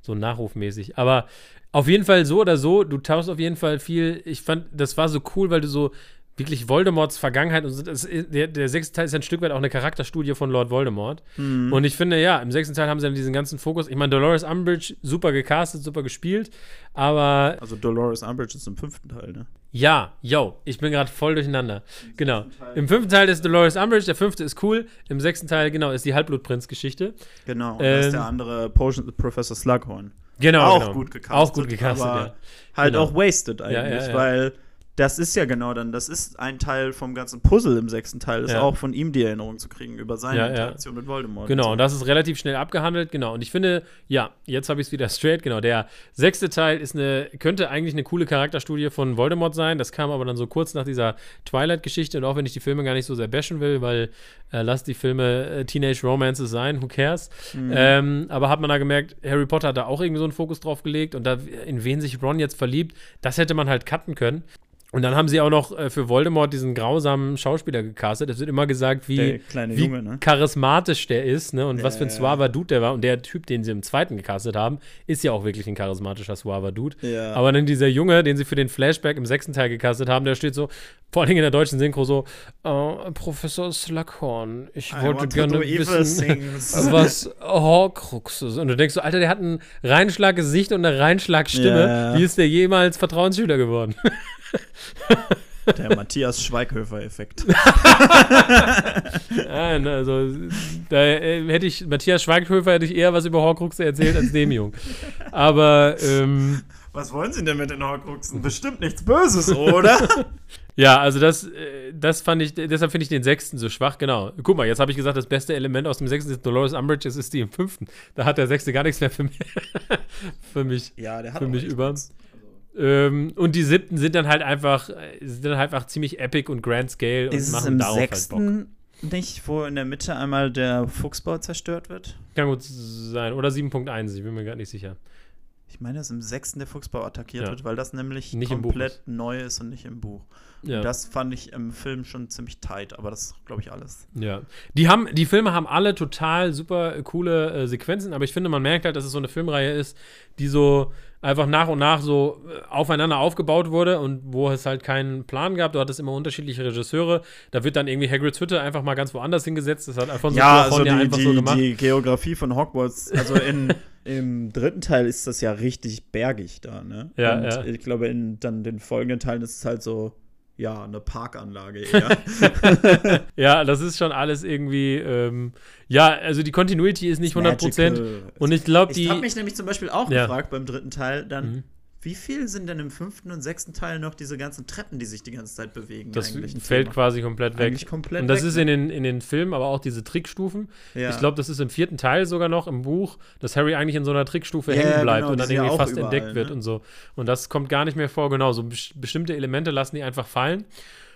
So nachrufmäßig. Aber auf jeden Fall so oder so, du tauchst auf jeden Fall viel. Ich fand, das war so cool, weil du so wirklich Voldemorts Vergangenheit und das, der, der sechste Teil ist ein Stück weit auch eine Charakterstudie von Lord Voldemort. Mhm. Und ich finde, ja, im sechsten Teil haben sie dann diesen ganzen Fokus. Ich meine, Dolores Umbridge, super gecastet, super gespielt, aber. Also Dolores Umbridge ist im fünften Teil, ne? Ja, yo, ich bin gerade voll durcheinander. Im genau. Im fünften Teil ist Dolores Umbridge, der fünfte ist cool. Im sechsten Teil, genau, ist die Halbblutprinz-Geschichte. Genau, und ähm, ist der andere Potion Professor Slughorn. Genau, auch genau. gut gecastet. Auch gut gecastet, ja. Halt genau. auch wasted eigentlich, ja, ja. weil das ist ja genau dann, das ist ein Teil vom ganzen Puzzle im sechsten Teil, ist ja. auch von ihm die Erinnerung zu kriegen über seine ja, Interaktion ja. mit Voldemort. Genau, und, so. und das ist relativ schnell abgehandelt, genau. Und ich finde, ja, jetzt habe ich es wieder straight, genau. Der sechste Teil ist eine, könnte eigentlich eine coole Charakterstudie von Voldemort sein. Das kam aber dann so kurz nach dieser Twilight-Geschichte und auch wenn ich die Filme gar nicht so sehr bashen will, weil äh, lass die Filme äh, Teenage Romances sein, who cares? Mhm. Ähm, aber hat man da gemerkt, Harry Potter hat da auch irgendwie so einen Fokus drauf gelegt und da, in wen sich Ron jetzt verliebt, das hätte man halt cutten können. Und dann haben sie auch noch äh, für Voldemort diesen grausamen Schauspieler gecastet. Es wird immer gesagt, wie, wie Junge, ne? charismatisch der ist, ne? Und ja, was für ein suaver Dude der war. Und der Typ, den sie im zweiten gecastet haben, ist ja auch wirklich ein charismatischer suaver Dude. Ja. Aber dann dieser Junge, den sie für den Flashback im sechsten Teil gecastet haben, der steht so, vor allem in der deutschen Synchro so, uh, Professor Slughorn, ich I wollte gerne wissen, (laughs) was Horcrux ist. Und du denkst so, Alter, der hat ein Reinschlaggesicht und eine Reinschlagstimme. Yeah. Wie ist der jemals Vertrauensschüler geworden? (laughs) (laughs) Der Matthias Schweighöfer-Effekt. (laughs) Nein, also da hätte ich, Matthias Schweighöfer hätte ich eher was über Horcruxe erzählt als dem Jung. Aber, ähm, Was wollen Sie denn mit den Horcruxen? Bestimmt nichts Böses, oder? (laughs) ja, also das, äh, das fand ich, deshalb finde ich den sechsten so schwach, genau. Guck mal, jetzt habe ich gesagt, das beste Element aus dem sechsten ist Dolores Umbridge, es ist die im fünften. Da hat der sechste gar nichts mehr für mich, für mich, ja, der hat für mich über. Nichts. Ähm, und die siebten sind dann halt einfach, sind dann halt einfach ziemlich epic und grand scale und ist machen es im darauf sechsten halt Bock. Nicht, wo in der Mitte einmal der Fuchsbau zerstört wird? Kann gut sein. Oder 7.1, ich bin mir gar nicht sicher. Ich meine, dass im sechsten der Fuchsbau attackiert ja. wird, weil das nämlich nicht komplett neu ist und nicht im Buch. Ja. Das fand ich im Film schon ziemlich tight, aber das ist, glaube ich, alles. Ja. Die, haben, die Filme haben alle total super coole äh, Sequenzen, aber ich finde, man merkt halt, dass es so eine Filmreihe ist, die so einfach nach und nach so äh, aufeinander aufgebaut wurde und wo es halt keinen Plan gab. Du hattest immer unterschiedliche Regisseure. Da wird dann irgendwie Hagrids Hütte einfach mal ganz woanders hingesetzt. Das hat Alfonso ja, also die, einfach die, so gemacht. Die Geografie von Hogwarts, also in, (laughs) im dritten Teil ist das ja richtig bergig da, ne? Ja, und ja. ich glaube, in dann den folgenden Teilen ist es halt so ja, eine Parkanlage (laughs) eher. (laughs) ja, das ist schon alles irgendwie, ähm, ja, also die Continuity ist nicht 100%. Magical. Und ich glaube, die. Ich habe mich nämlich zum Beispiel auch ja. gefragt beim dritten Teil, dann, mhm. Wie viel sind denn im fünften und sechsten Teil noch diese ganzen Treppen, die sich die ganze Zeit bewegen? Das fällt quasi komplett weg. Komplett und das weg, ist in den, in den Filmen aber auch diese Trickstufen. Ja. Ich glaube, das ist im vierten Teil sogar noch im Buch, dass Harry eigentlich in so einer Trickstufe ja, hängen bleibt genau, und dann irgendwie ja fast überall, entdeckt wird ne? und so. Und das kommt gar nicht mehr vor. Genau, so bestimmte Elemente lassen die einfach fallen.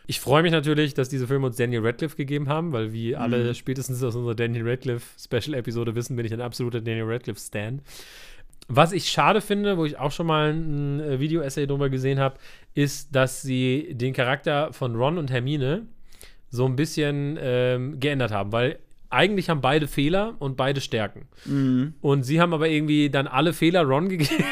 Ich freue mich natürlich, dass diese Filme uns Daniel Radcliffe gegeben haben, weil wie mhm. alle spätestens aus unserer Daniel Radcliffe Special-Episode wissen, bin ich ein absoluter Daniel Radcliffe-Stan. Was ich schade finde, wo ich auch schon mal ein äh, Video-Essay drüber gesehen habe, ist, dass sie den Charakter von Ron und Hermine so ein bisschen ähm, geändert haben, weil eigentlich haben beide Fehler und beide Stärken. Mhm. Und sie haben aber irgendwie dann alle Fehler Ron gegeben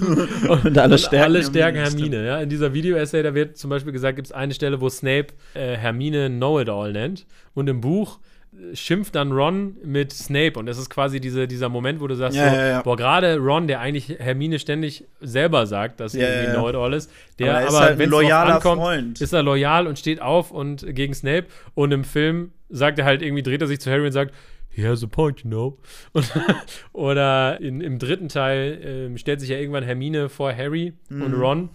(laughs) und, und, alle Stärken, alle Stärken Hermine. Hermine ja. In dieser Video-Essay, da wird zum Beispiel gesagt, gibt es eine Stelle, wo Snape äh, Hermine Know-it-all nennt. Und im Buch schimpft dann Ron mit Snape und das ist quasi diese, dieser Moment, wo du sagst, ja, so, ja, ja. boah, gerade Ron, der eigentlich Hermine ständig selber sagt, dass sie irgendwie ja. Know-it-all ist, der aber, aber halt wenn es ankommt, Freund. ist er loyal und steht auf und gegen Snape und im Film sagt er halt irgendwie, dreht er sich zu Harry und sagt, he has a point, you know. Und, (laughs) oder in, im dritten Teil äh, stellt sich ja irgendwann Hermine vor Harry mhm. und Ron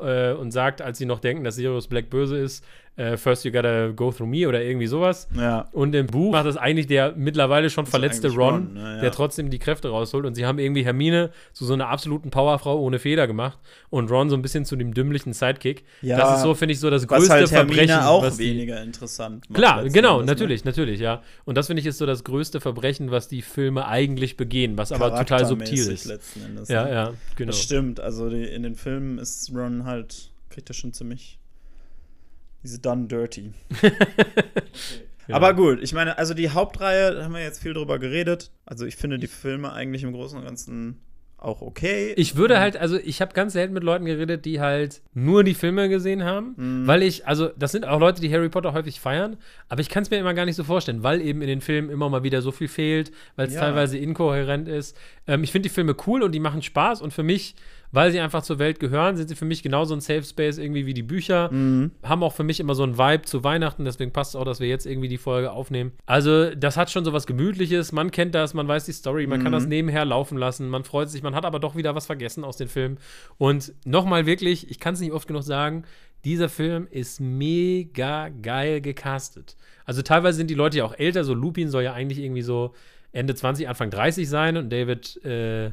äh, und sagt, als sie noch denken, dass Sirius Black böse ist, äh, First You Gotta Go Through Me oder irgendwie sowas. Ja. Und im Buch macht das eigentlich der mittlerweile schon verletzte Ron, Ron ne, ja. der trotzdem die Kräfte rausholt. Und sie haben irgendwie Hermine zu so einer absoluten Powerfrau ohne Feder gemacht und Ron so ein bisschen zu dem dümmlichen Sidekick. Ja, das ist so, finde ich, so das größte halt Verbrechen. auch was weniger interessant macht. Klar, genau, natürlich, ne? natürlich, ja. Und das finde ich ist so das größte Verbrechen, was die Filme eigentlich begehen, was aber total subtil ist. Letzten Endes, ja, ne? ja, genau. Das stimmt. Also die, in den Filmen ist Ron halt, kriegt er schon ziemlich diese Done Dirty. (laughs) okay. Aber gut, ich meine, also die Hauptreihe, da haben wir jetzt viel drüber geredet. Also ich finde die Filme eigentlich im Großen und Ganzen auch okay. Ich würde halt, also ich habe ganz selten mit Leuten geredet, die halt nur die Filme gesehen haben, mhm. weil ich, also das sind auch Leute, die Harry Potter häufig feiern, aber ich kann es mir immer gar nicht so vorstellen, weil eben in den Filmen immer mal wieder so viel fehlt, weil es ja. teilweise inkohärent ist. Ähm, ich finde die Filme cool und die machen Spaß und für mich weil sie einfach zur Welt gehören, sind sie für mich genauso ein Safe Space irgendwie wie die Bücher. Mhm. Haben auch für mich immer so einen Vibe zu Weihnachten, deswegen passt es auch, dass wir jetzt irgendwie die Folge aufnehmen. Also, das hat schon so was Gemütliches, man kennt das, man weiß die Story, man mhm. kann das nebenher laufen lassen, man freut sich, man hat aber doch wieder was vergessen aus den Filmen. Und nochmal wirklich, ich kann es nicht oft genug sagen, dieser Film ist mega geil gecastet. Also teilweise sind die Leute ja auch älter, so Lupin soll ja eigentlich irgendwie so Ende 20, Anfang 30 sein und David äh,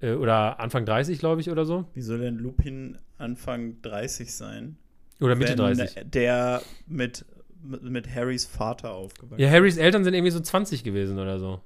äh, oder Anfang 30, glaube ich, oder so. Wie soll denn Lupin Anfang 30 sein? Oder Mitte 30. Der mit, mit Harrys Vater aufgewachsen Ja, Harrys Eltern sind irgendwie so 20 gewesen oder so.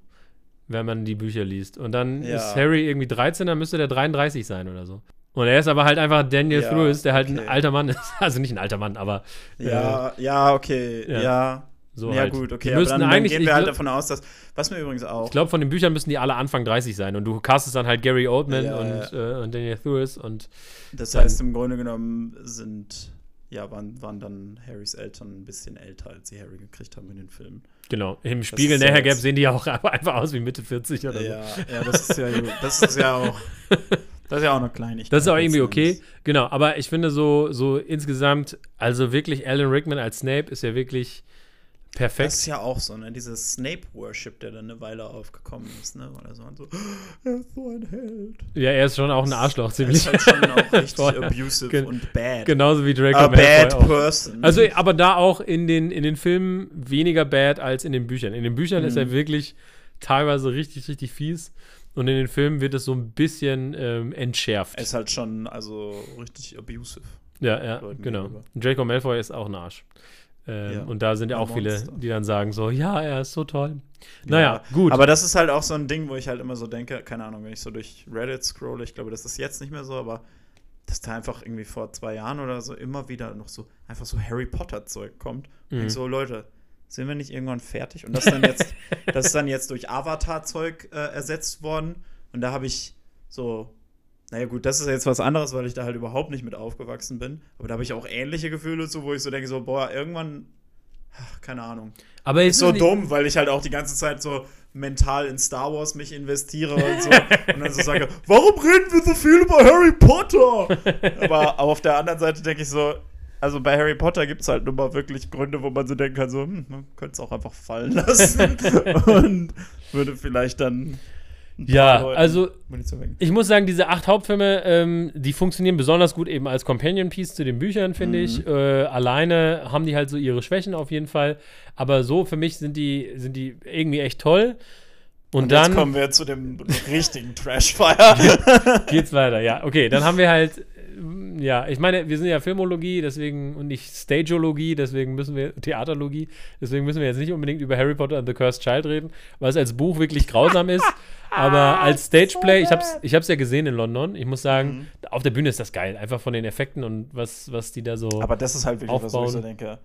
Wenn man die Bücher liest. Und dann ja. ist Harry irgendwie 13, dann müsste der 33 sein oder so. Und er ist aber halt einfach Daniel ja, Lewis, der halt okay. ein alter Mann ist. (laughs) Also nicht ein alter Mann, aber. Ja, äh, ja, okay. Ja. ja. So ja, halt. gut, okay. Aber dann, dann gehen wir halt davon aus, dass. Was mir übrigens auch. Ich glaube, von den Büchern müssen die alle Anfang 30 sein. Und du castest dann halt Gary Oldman ja, und, ja. Äh, und Daniel Lewis und. Das heißt, im Grunde genommen sind. Ja, waren, waren dann Harrys Eltern ein bisschen älter, als sie Harry gekriegt haben in den Filmen. Genau. Im Spiegel nachher gab sehen die ja auch (laughs) einfach aus wie Mitte 40 oder ja, so. Ja, das ist ja, das ist ja auch. (laughs) Das ist ja auch eine Kleinigkeit. Das ist auch irgendwie okay. Genau, aber ich finde so, so insgesamt, also wirklich Alan Rickman als Snape ist ja wirklich Perfekt. Das ist ja auch so, ne? Dieses Snape-Worship, der dann eine Weile aufgekommen ist, ne? Oder so, so, (gasps) er ist so ein Held. Ja, er ist schon auch ein Arschloch, ziemlich. Er ist halt schon auch (laughs) richtig abusive Gen und bad. Genauso wie Draco A bad auch. person. Also, aber da auch in den, in den Filmen weniger bad als in den Büchern. In den Büchern mhm. ist er wirklich teilweise richtig, richtig fies. Und in den Filmen wird es so ein bisschen ähm, entschärft. Er ist halt schon, also richtig abusive. Ja, ja, genau. Draco Malfoy ist auch ein Arsch. Ähm, ja, und da sind ja auch viele, die dann sagen so, ja, er ist so toll. Naja, ja, gut. Aber das ist halt auch so ein Ding, wo ich halt immer so denke, keine Ahnung, wenn ich so durch Reddit scrolle, ich glaube, das ist jetzt nicht mehr so, aber dass da einfach irgendwie vor zwei Jahren oder so immer wieder noch so einfach so Harry Potter Zeug kommt. Mhm. Und ich so, Leute, sind wir nicht irgendwann fertig? Und das dann jetzt, (laughs) das ist dann jetzt durch Avatar Zeug äh, ersetzt worden. Und da habe ich so naja, gut, das ist jetzt was anderes, weil ich da halt überhaupt nicht mit aufgewachsen bin. Aber da habe ich auch ähnliche Gefühle zu, wo ich so denke, so, boah, irgendwann, ach, keine Ahnung. Aber ist so dumm, weil ich halt auch die ganze Zeit so mental in Star Wars mich investiere und so. (laughs) und dann so sage, warum reden wir so viel über Harry Potter? Aber (laughs) auf der anderen Seite denke ich so, also bei Harry Potter gibt es halt nur mal wirklich Gründe, wo man so denken kann, so, hm, man könnte es auch einfach fallen lassen. (laughs) und würde vielleicht dann ja, Leuten also ich muss sagen, diese acht Hauptfilme, ähm, die funktionieren besonders gut eben als Companion Piece zu den Büchern, finde mhm. ich. Äh, alleine haben die halt so ihre Schwächen auf jeden Fall, aber so für mich sind die sind die irgendwie echt toll. Und, Und dann jetzt kommen wir zu dem richtigen Trashfire. (laughs) geht's weiter, ja. Okay, dann haben wir halt ja, ich meine, wir sind ja Filmologie, deswegen und nicht Stageologie, deswegen müssen wir Theaterlogie, deswegen müssen wir jetzt nicht unbedingt über Harry Potter and the Cursed Child reden, weil es als Buch wirklich grausam ist. (laughs) Aber als Stageplay, ich hab's, ich hab's ja gesehen in London. Ich muss sagen, mhm. auf der Bühne ist das geil. Einfach von den Effekten und was, was die da so. Aber das ist halt wirklich aufbauen. was, ich so denke.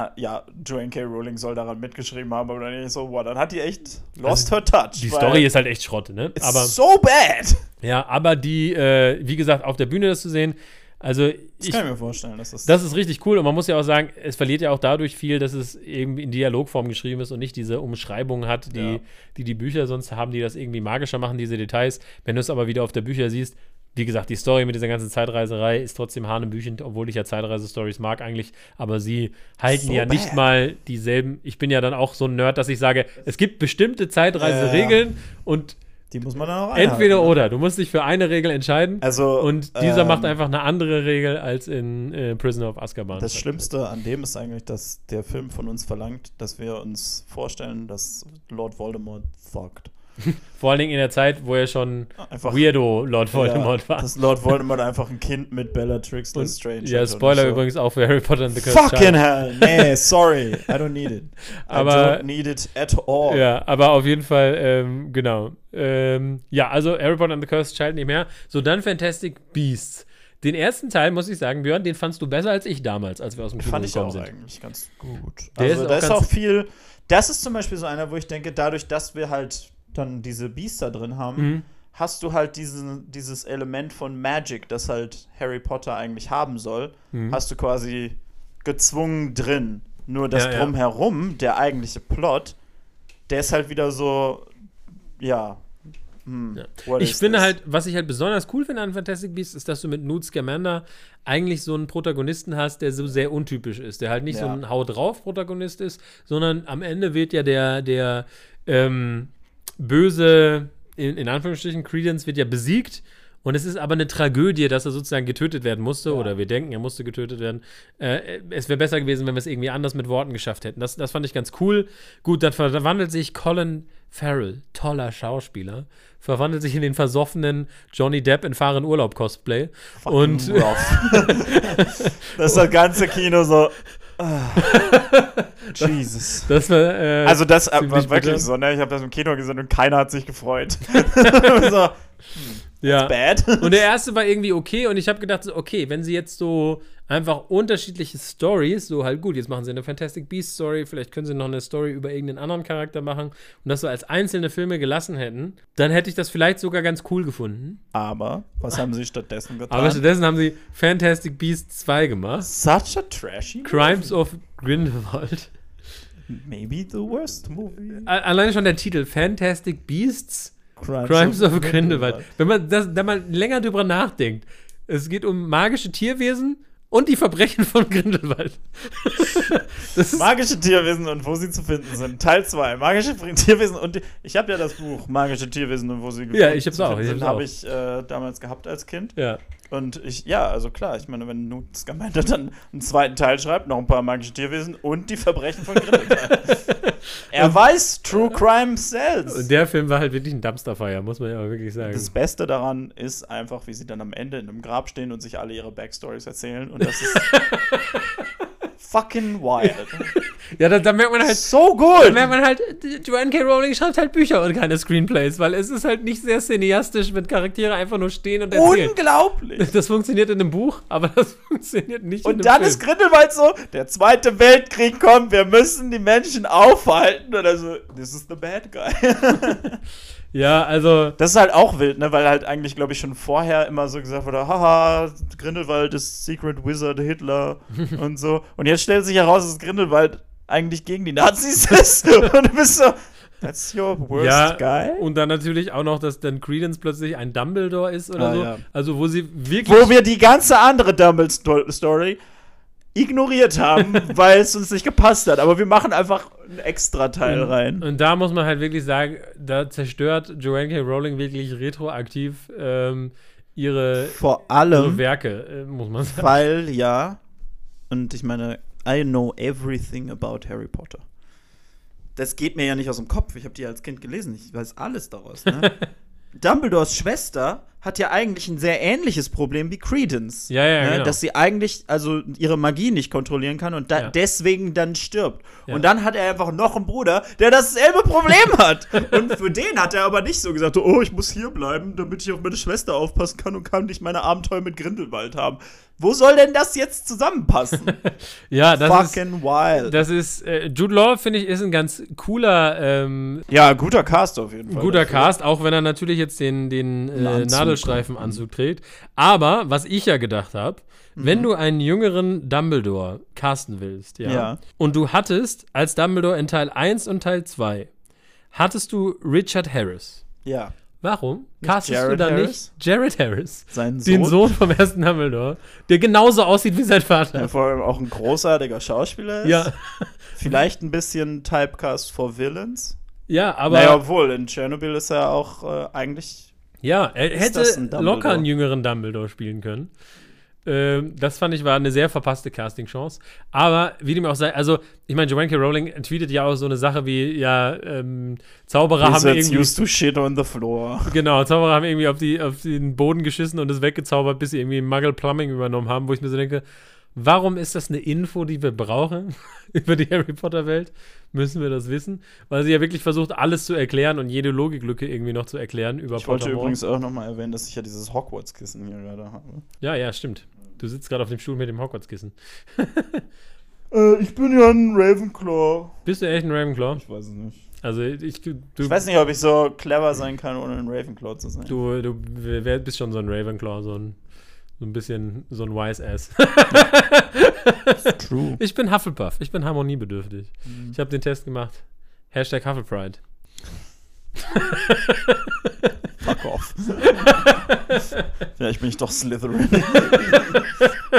Ah, ja, Joanne K. Rowling soll daran mitgeschrieben haben, aber dann ich so, boah, dann hat die echt lost also, her touch. Die Story ist halt echt Schrott, ne? Aber, so bad! Ja, aber die, äh, wie gesagt, auf der Bühne das zu sehen, also das ich, kann ich mir vorstellen, dass das. Das ist richtig cool und man muss ja auch sagen, es verliert ja auch dadurch viel, dass es irgendwie in Dialogform geschrieben ist und nicht diese Umschreibung hat, die, ja. die die Bücher sonst haben, die das irgendwie magischer machen, diese Details. Wenn du es aber wieder auf der Bücher siehst, wie gesagt, die Story mit dieser ganzen Zeitreiserei ist trotzdem hanebüchend, obwohl ich ja Zeitreise-Stories mag eigentlich, aber sie halten so ja bad. nicht mal dieselben. Ich bin ja dann auch so ein Nerd, dass ich sage, es gibt bestimmte Zeitreiseregeln ja. und die muss man dann auch einhalten. Entweder ne? oder. Du musst dich für eine Regel entscheiden. Also, und dieser ähm, macht einfach eine andere Regel als in äh, Prisoner of Azkaban. Das Schlimmste an dem ist eigentlich, dass der Film von uns verlangt, dass wir uns vorstellen, dass Lord Voldemort thuggt. (laughs) Vor allen Dingen in der Zeit, wo er schon einfach, Weirdo Lord Voldemort ja, war. Dass Lord Voldemort einfach ein Kind mit Bellatrix Lestrange Ja, Spoiler so. übrigens auch für Harry Potter and the Cursed Fucking Child. hell! Nee, sorry. I don't need it. aber, I don't need it at all. Ja, aber auf jeden Fall, ähm, genau. Ähm, ja, also Harry Potter and the Cursed Child nicht mehr. So, dann Fantastic Beasts. Den ersten Teil, muss ich sagen, Björn, den fandst du besser als ich damals, als wir aus dem Kino gekommen sind. Fand ich auch eigentlich ganz gut. Der also, ist da ist auch viel. Das ist zum Beispiel so einer, wo ich denke, dadurch, dass wir halt dann diese Biester drin haben, mhm. hast du halt diesen, dieses Element von Magic, das halt Harry Potter eigentlich haben soll, mhm. hast du quasi gezwungen drin. Nur das ja, drumherum, ja. der eigentliche Plot, der ist halt wieder so, ja. Hm, ja. Ich finde this? halt, was ich halt besonders cool finde an Fantastic Beasts, ist, dass du mit Newt Scamander eigentlich so einen Protagonisten hast, der so sehr untypisch ist, der halt nicht so ein Hau drauf Protagonist ist, sondern am Ende wird ja der, der, ähm, böse, in, in Anführungsstrichen, Credence wird ja besiegt. Und es ist aber eine Tragödie, dass er sozusagen getötet werden musste, ja. oder wir denken, er musste getötet werden. Äh, es wäre besser gewesen, wenn wir es irgendwie anders mit Worten geschafft hätten. Das, das fand ich ganz cool. Gut, dann verwandelt sich Colin Farrell, toller Schauspieler, verwandelt sich in den versoffenen Johnny Depp in Fahren Urlaub Cosplay. und (laughs) das ist das ganze Kino so. (laughs) Jesus. Das war, äh, also das war wirklich bitter. so, ne? Ich habe das im Kino gesehen und keiner hat sich gefreut. (laughs) (laughs) so, hm, ja. Bad. (laughs) Und der erste war irgendwie okay und ich habe gedacht, okay, wenn sie jetzt so einfach unterschiedliche Stories, so halt gut, jetzt machen sie eine Fantastic Beast Story, vielleicht können sie noch eine Story über irgendeinen anderen Charakter machen und das so als einzelne Filme gelassen hätten, dann hätte ich das vielleicht sogar ganz cool gefunden. Aber was haben sie stattdessen getan? Aber stattdessen haben sie Fantastic Beast 2 gemacht. Such a trashy Crimes movie. of Grindelwald. Maybe the worst movie. Alleine schon der Titel Fantastic Beasts Crimes, Crimes of, of Grindelwald. Wenn man das, da mal länger drüber nachdenkt, es geht um magische Tierwesen und die Verbrechen von Grindelwald. (laughs) Magische Tierwesen und wo sie zu finden sind. Teil 2. Magische Tierwesen und die, ich habe ja das Buch Magische Tierwesen und wo sie ja, ich hab's auch. Ich hab's habe ich äh, damals gehabt als Kind. Ja. Und ich, ja, also klar, ich meine, wenn Newt Scamander dann einen zweiten Teil schreibt, noch ein paar magische Tierwesen und die Verbrechen von Grindelwald. (laughs) er und, weiß, True Crime sells. Und der Film war halt wirklich ein Dumpsterfire, muss man ja wirklich sagen. Das Beste daran ist einfach, wie sie dann am Ende in einem Grab stehen und sich alle ihre Backstories erzählen. Und das ist (laughs) fucking wild. (laughs) ja, da, da, merkt man halt. So gut! Da merkt man halt, Joanne K. Rowling schreibt halt Bücher und keine Screenplays, weil es ist halt nicht sehr cineastisch, wenn Charaktere einfach nur stehen und erzählen. Unglaublich! Das funktioniert in einem Buch, aber (laughs) das funktioniert nicht und in einem Und dann Film. ist Grindelwald so: der Zweite Weltkrieg kommt, wir müssen die Menschen aufhalten. Oder so, this is the bad guy. (laughs) Ja, also. Das ist halt auch wild, ne? Weil halt eigentlich, glaube ich, schon vorher immer so gesagt wurde: haha, Grindelwald ist Secret Wizard Hitler (laughs) und so. Und jetzt stellt sich heraus, dass Grindelwald eigentlich gegen die Nazis (laughs) ist. und du bist so. That's your worst ja, guy? Und dann natürlich auch noch, dass dann Credence plötzlich ein Dumbledore ist oder ah, so. Ja. Also, wo sie wirklich. Wo wir die ganze andere Dumbledore-Story ignoriert haben, (laughs) weil es uns nicht gepasst hat. Aber wir machen einfach einen extra Teil rein. Und da muss man halt wirklich sagen, da zerstört Joanne K. Rowling wirklich retroaktiv ähm, ihre, Vor allem, ihre Werke, äh, muss man sagen. Weil, ja, und ich meine, I know everything about Harry Potter. Das geht mir ja nicht aus dem Kopf. Ich habe die als Kind gelesen. Ich weiß alles daraus. Ne? (laughs) Dumbledores Schwester hat ja eigentlich ein sehr ähnliches Problem wie Credence. Ja, ja, ne? genau. Dass sie eigentlich also ihre Magie nicht kontrollieren kann und da, ja. deswegen dann stirbt. Ja. Und dann hat er einfach noch einen Bruder, der dasselbe Problem hat. (laughs) und für den hat er aber nicht so gesagt, oh, ich muss hier bleiben, damit ich auf meine Schwester aufpassen kann und kann nicht meine Abenteuer mit Grindelwald haben. Wo soll denn das jetzt zusammenpassen? (laughs) ja, das Fucking ist, wild. Das ist, äh, Jude Law, finde ich, ist ein ganz cooler. Ähm, ja, guter Cast auf jeden Fall. Guter dafür. Cast, auch wenn er natürlich jetzt den, den äh, Nadelstreifenanzug trägt. Aber, was ich ja gedacht habe, mhm. wenn du einen jüngeren Dumbledore casten willst, ja, ja, und du hattest als Dumbledore in Teil 1 und Teil 2, hattest du Richard Harris. Ja. Warum castest Jared du da Harris? nicht Jared Harris, Seinen Sohn? den Sohn vom ersten Dumbledore, der genauso aussieht wie sein Vater? Der vor allem auch ein großartiger Schauspieler ist. Ja. Vielleicht ein bisschen Typecast for Villains. Ja, aber. Naja, obwohl, in Tschernobyl ist er auch äh, eigentlich. Ja, er hätte locker einen jüngeren Dumbledore spielen können. Ähm, das fand ich war eine sehr verpasste Casting-Chance. Aber wie dem auch sei, also ich meine, Joanne K. Rowling tweetet ja auch so eine Sache wie, ja, ähm, Zauberer Wizards haben irgendwie. used to shit on the floor. Genau, Zauberer haben irgendwie auf, die, auf den Boden geschissen und es weggezaubert, bis sie irgendwie Muggle Plumbing übernommen haben, wo ich mir so denke, warum ist das eine Info, die wir brauchen (laughs) über die Harry Potter-Welt? Müssen wir das wissen? Weil sie ja wirklich versucht, alles zu erklären und jede Logiklücke irgendwie noch zu erklären über Ich wollte übrigens auch nochmal erwähnen, dass ich ja dieses Hogwarts-Kissen hier gerade habe. Ja, ja, stimmt. Du sitzt gerade auf dem Stuhl mit dem Hogwarts-Kissen. (laughs) äh, ich bin ja ein Ravenclaw. Bist du echt ein Ravenclaw? Ich weiß es nicht. Also ich, du, ich weiß nicht, ob ich so clever sein kann, ohne ein Ravenclaw zu sein. Du, du bist schon so ein Ravenclaw, so ein, so ein bisschen so ein Wise Ass. (laughs) True. Ich bin Hufflepuff. Ich bin harmoniebedürftig. Mhm. Ich habe den Test gemacht. Hashtag Hufflepride. Fuck off. Vielleicht bin ich doch Slytherin. (laughs)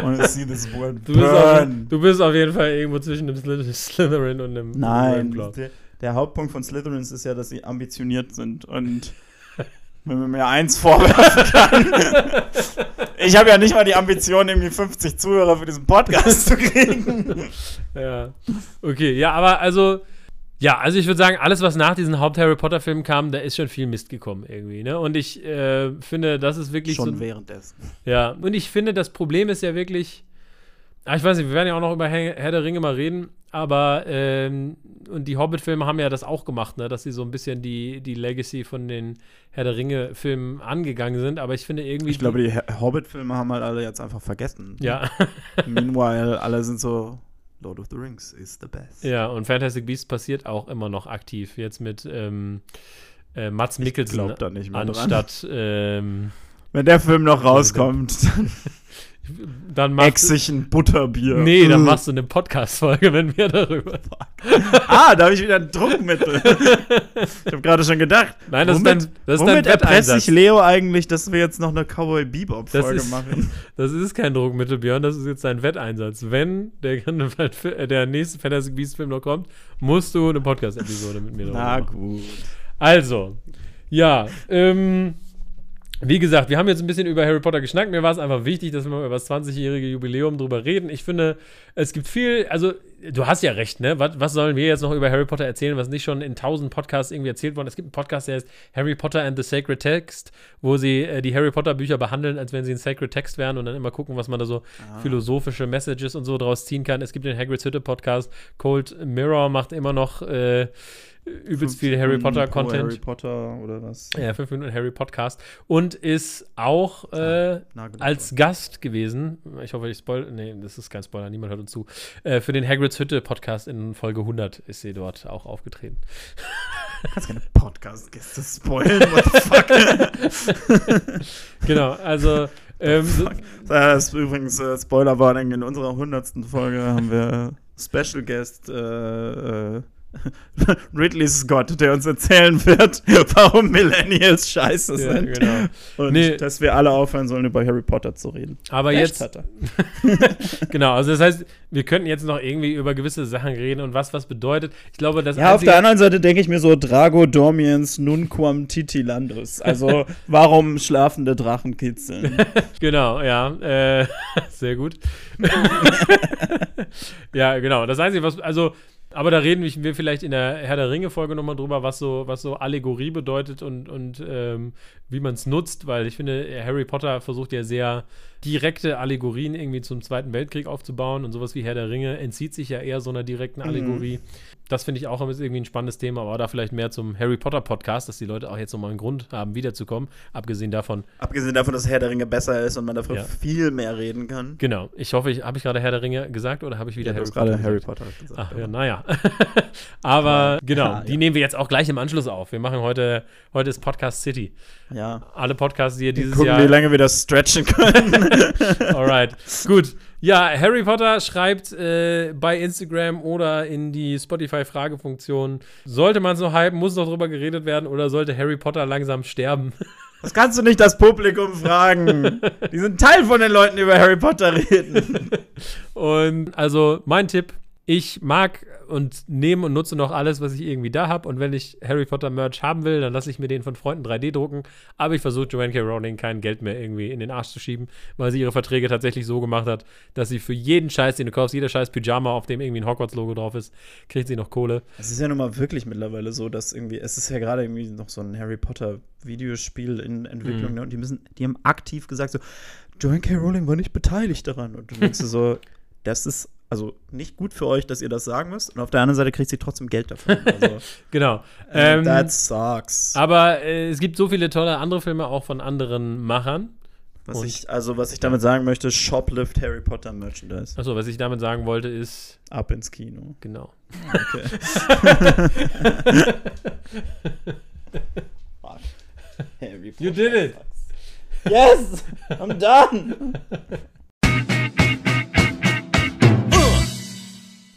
Und see this word du bist, auf, du bist auf jeden Fall irgendwo zwischen dem (laughs) Slytherin und dem Nein, der, der, Hauptpunkt von Slytherins ist ja, dass sie ambitioniert sind und wenn man mir eins vorwerfen kann. (laughs) ich habe ja nicht mal die Ambition, irgendwie 50 Zuhörer für diesen Podcast zu kriegen. (laughs) ja. Okay, ja, aber also ja, also ich würde sagen, alles, was nach diesen Haupt-Harry Potter-Filmen kam, da ist schon viel Mist gekommen irgendwie. Ne? Und ich äh, finde, das ist wirklich. Schon so, währenddessen. Ja, und ich finde, das Problem ist ja wirklich. Ah, ich weiß nicht, wir werden ja auch noch über Herr der Ringe mal reden, aber ähm, und die Hobbit-Filme haben ja das auch gemacht, ne, dass sie so ein bisschen die, die Legacy von den Herr der Ringe-Filmen angegangen sind, aber ich finde irgendwie. Ich glaube, die Hobbit-Filme haben halt alle jetzt einfach vergessen. Ja. (laughs) Meanwhile, alle sind so, Lord of the Rings is the best. Ja, und Fantastic Beasts passiert auch immer noch aktiv. Jetzt mit ähm, äh, Mats Mikkelsen da nicht mehr anstatt. Ähm, Wenn der Film noch rauskommt. dann (laughs) machst Exig ein Butterbier. Nee, dann machst du eine Podcast-Folge mit mir darüber. (laughs) ah, da habe ich wieder ein Druckmittel. (laughs) ich habe gerade schon gedacht. Nein, das womit, ist dein, das womit erpresse ich Leo eigentlich, dass wir jetzt noch eine Cowboy Bebop-Folge machen? (laughs) Das ist kein Druckmittel, Björn, das ist jetzt dein Wetteinsatz. Wenn der, äh, der nächste Fantasy Beast-Film noch kommt, musst du eine Podcast-Episode mit mir darüber Na machen. gut. Also, ja, ähm wie gesagt, wir haben jetzt ein bisschen über Harry Potter geschnackt. Mir war es einfach wichtig, dass wir mal über das 20-jährige Jubiläum drüber reden. Ich finde, es gibt viel, also du hast ja recht, ne? Was, was, sollen wir jetzt noch über Harry Potter erzählen, was nicht schon in tausend Podcasts irgendwie erzählt worden? Es gibt einen Podcast, der heißt Harry Potter and the Sacred Text, wo sie äh, die Harry Potter Bücher behandeln, als wenn sie ein Sacred Text wären und dann immer gucken, was man da so ah. philosophische Messages und so draus ziehen kann. Es gibt den Hagrid's Hütte Podcast. Cold Mirror macht immer noch äh, übelst viel Harry Potter Content. Harry Potter oder was? Ja, 5 Minuten Harry Podcast. Und ist auch äh, als Gast gewesen. Ich hoffe, ich spoil. Nee, das ist kein Spoiler, niemand hört uns zu. Äh, für den Hagrid's Hütte Podcast in Folge 100 ist sie dort auch aufgetreten. kannst keine Podcast-Gäste spoilen, what the fuck? (laughs) genau, also. Ähm, das ist übrigens äh, Spoiler-Warning. In unserer hundertsten Folge haben wir Special Guest äh, äh, (laughs) Ridley Scott, der uns erzählen wird, (laughs) warum Millennials scheiße sind. Ja, genau. Und nee. dass wir alle aufhören sollen, über Harry Potter zu reden. Aber Recht jetzt. (laughs) genau, also das heißt, wir könnten jetzt noch irgendwie über gewisse Sachen reden und was was bedeutet. Ich glaube, das. Ja, auf der anderen Seite denke ich mir so: Drago Dormiens nunquam titilandus. Also, warum schlafende Drachen kitzeln? genau, ja. Äh, sehr gut. ja, genau. Das Einzige, was. Also, aber da reden wir vielleicht in der Herr der Ringe-Folge nochmal drüber, was so, was so Allegorie bedeutet und, und ähm, wie man es nutzt, weil ich finde, Harry Potter versucht ja sehr direkte Allegorien irgendwie zum Zweiten Weltkrieg aufzubauen und sowas wie Herr der Ringe entzieht sich ja eher so einer direkten mhm. Allegorie. Mhm das finde ich auch irgendwie ein spannendes Thema, aber da vielleicht mehr zum Harry Potter Podcast, dass die Leute auch jetzt nochmal einen Grund haben, wiederzukommen. Abgesehen davon. Abgesehen davon, dass Herr der Ringe besser ist und man dafür ja. viel mehr reden kann. Genau. Ich hoffe, ich habe ich gerade Herr der Ringe gesagt oder habe ich wieder ja, Harry, Potter gerade Harry Potter gesagt? Ach, (laughs) ja, naja. aber genau, ja, die nehmen wir jetzt auch gleich im Anschluss auf. Wir machen heute, heute ist Podcast City. Ja. Alle Podcasts, die ihr dieses gucken, Jahr. wie lange wir das stretchen können. (laughs) Alright. Gut. Ja, Harry Potter schreibt äh, bei Instagram oder in die Spotify-Fragefunktion, sollte man es noch hypen, muss noch drüber geredet werden oder sollte Harry Potter langsam sterben? (laughs) Das kannst du nicht das Publikum fragen. Die sind Teil von den Leuten, die über Harry Potter reden. Und also mein Tipp, ich mag und nehme und nutze noch alles, was ich irgendwie da habe. Und wenn ich Harry Potter Merch haben will, dann lasse ich mir den von Freunden 3D drucken. Aber ich versuche Joanne K. Rowling kein Geld mehr irgendwie in den Arsch zu schieben, weil sie ihre Verträge tatsächlich so gemacht hat, dass sie für jeden Scheiß, den du kaufst, jeder Scheiß Pyjama, auf dem irgendwie ein Hogwarts-Logo drauf ist, kriegt sie noch Kohle. Es ist ja nun mal wirklich mittlerweile so, dass irgendwie, es ist ja gerade irgendwie noch so ein Harry Potter Videospiel in Entwicklung, mhm. ne? Und die müssen, die haben aktiv gesagt so, Joanne K. Rowling war nicht beteiligt daran. Und du denkst so, (laughs) das ist also nicht gut für euch, dass ihr das sagen müsst. Und auf der anderen Seite kriegt sie trotzdem Geld dafür. (laughs) Also, genau. Ähm, that sucks. Aber äh, es gibt so viele tolle andere Filme auch von anderen Machern. Was ich, also, was ich damit sagen möchte, Shoplift Harry Potter Merchandise. Achso, was ich damit sagen wollte, ist. Ab ins Kino. Genau. Okay. (laughs) Harry Potter. You did it! Yes! I'm done! (laughs)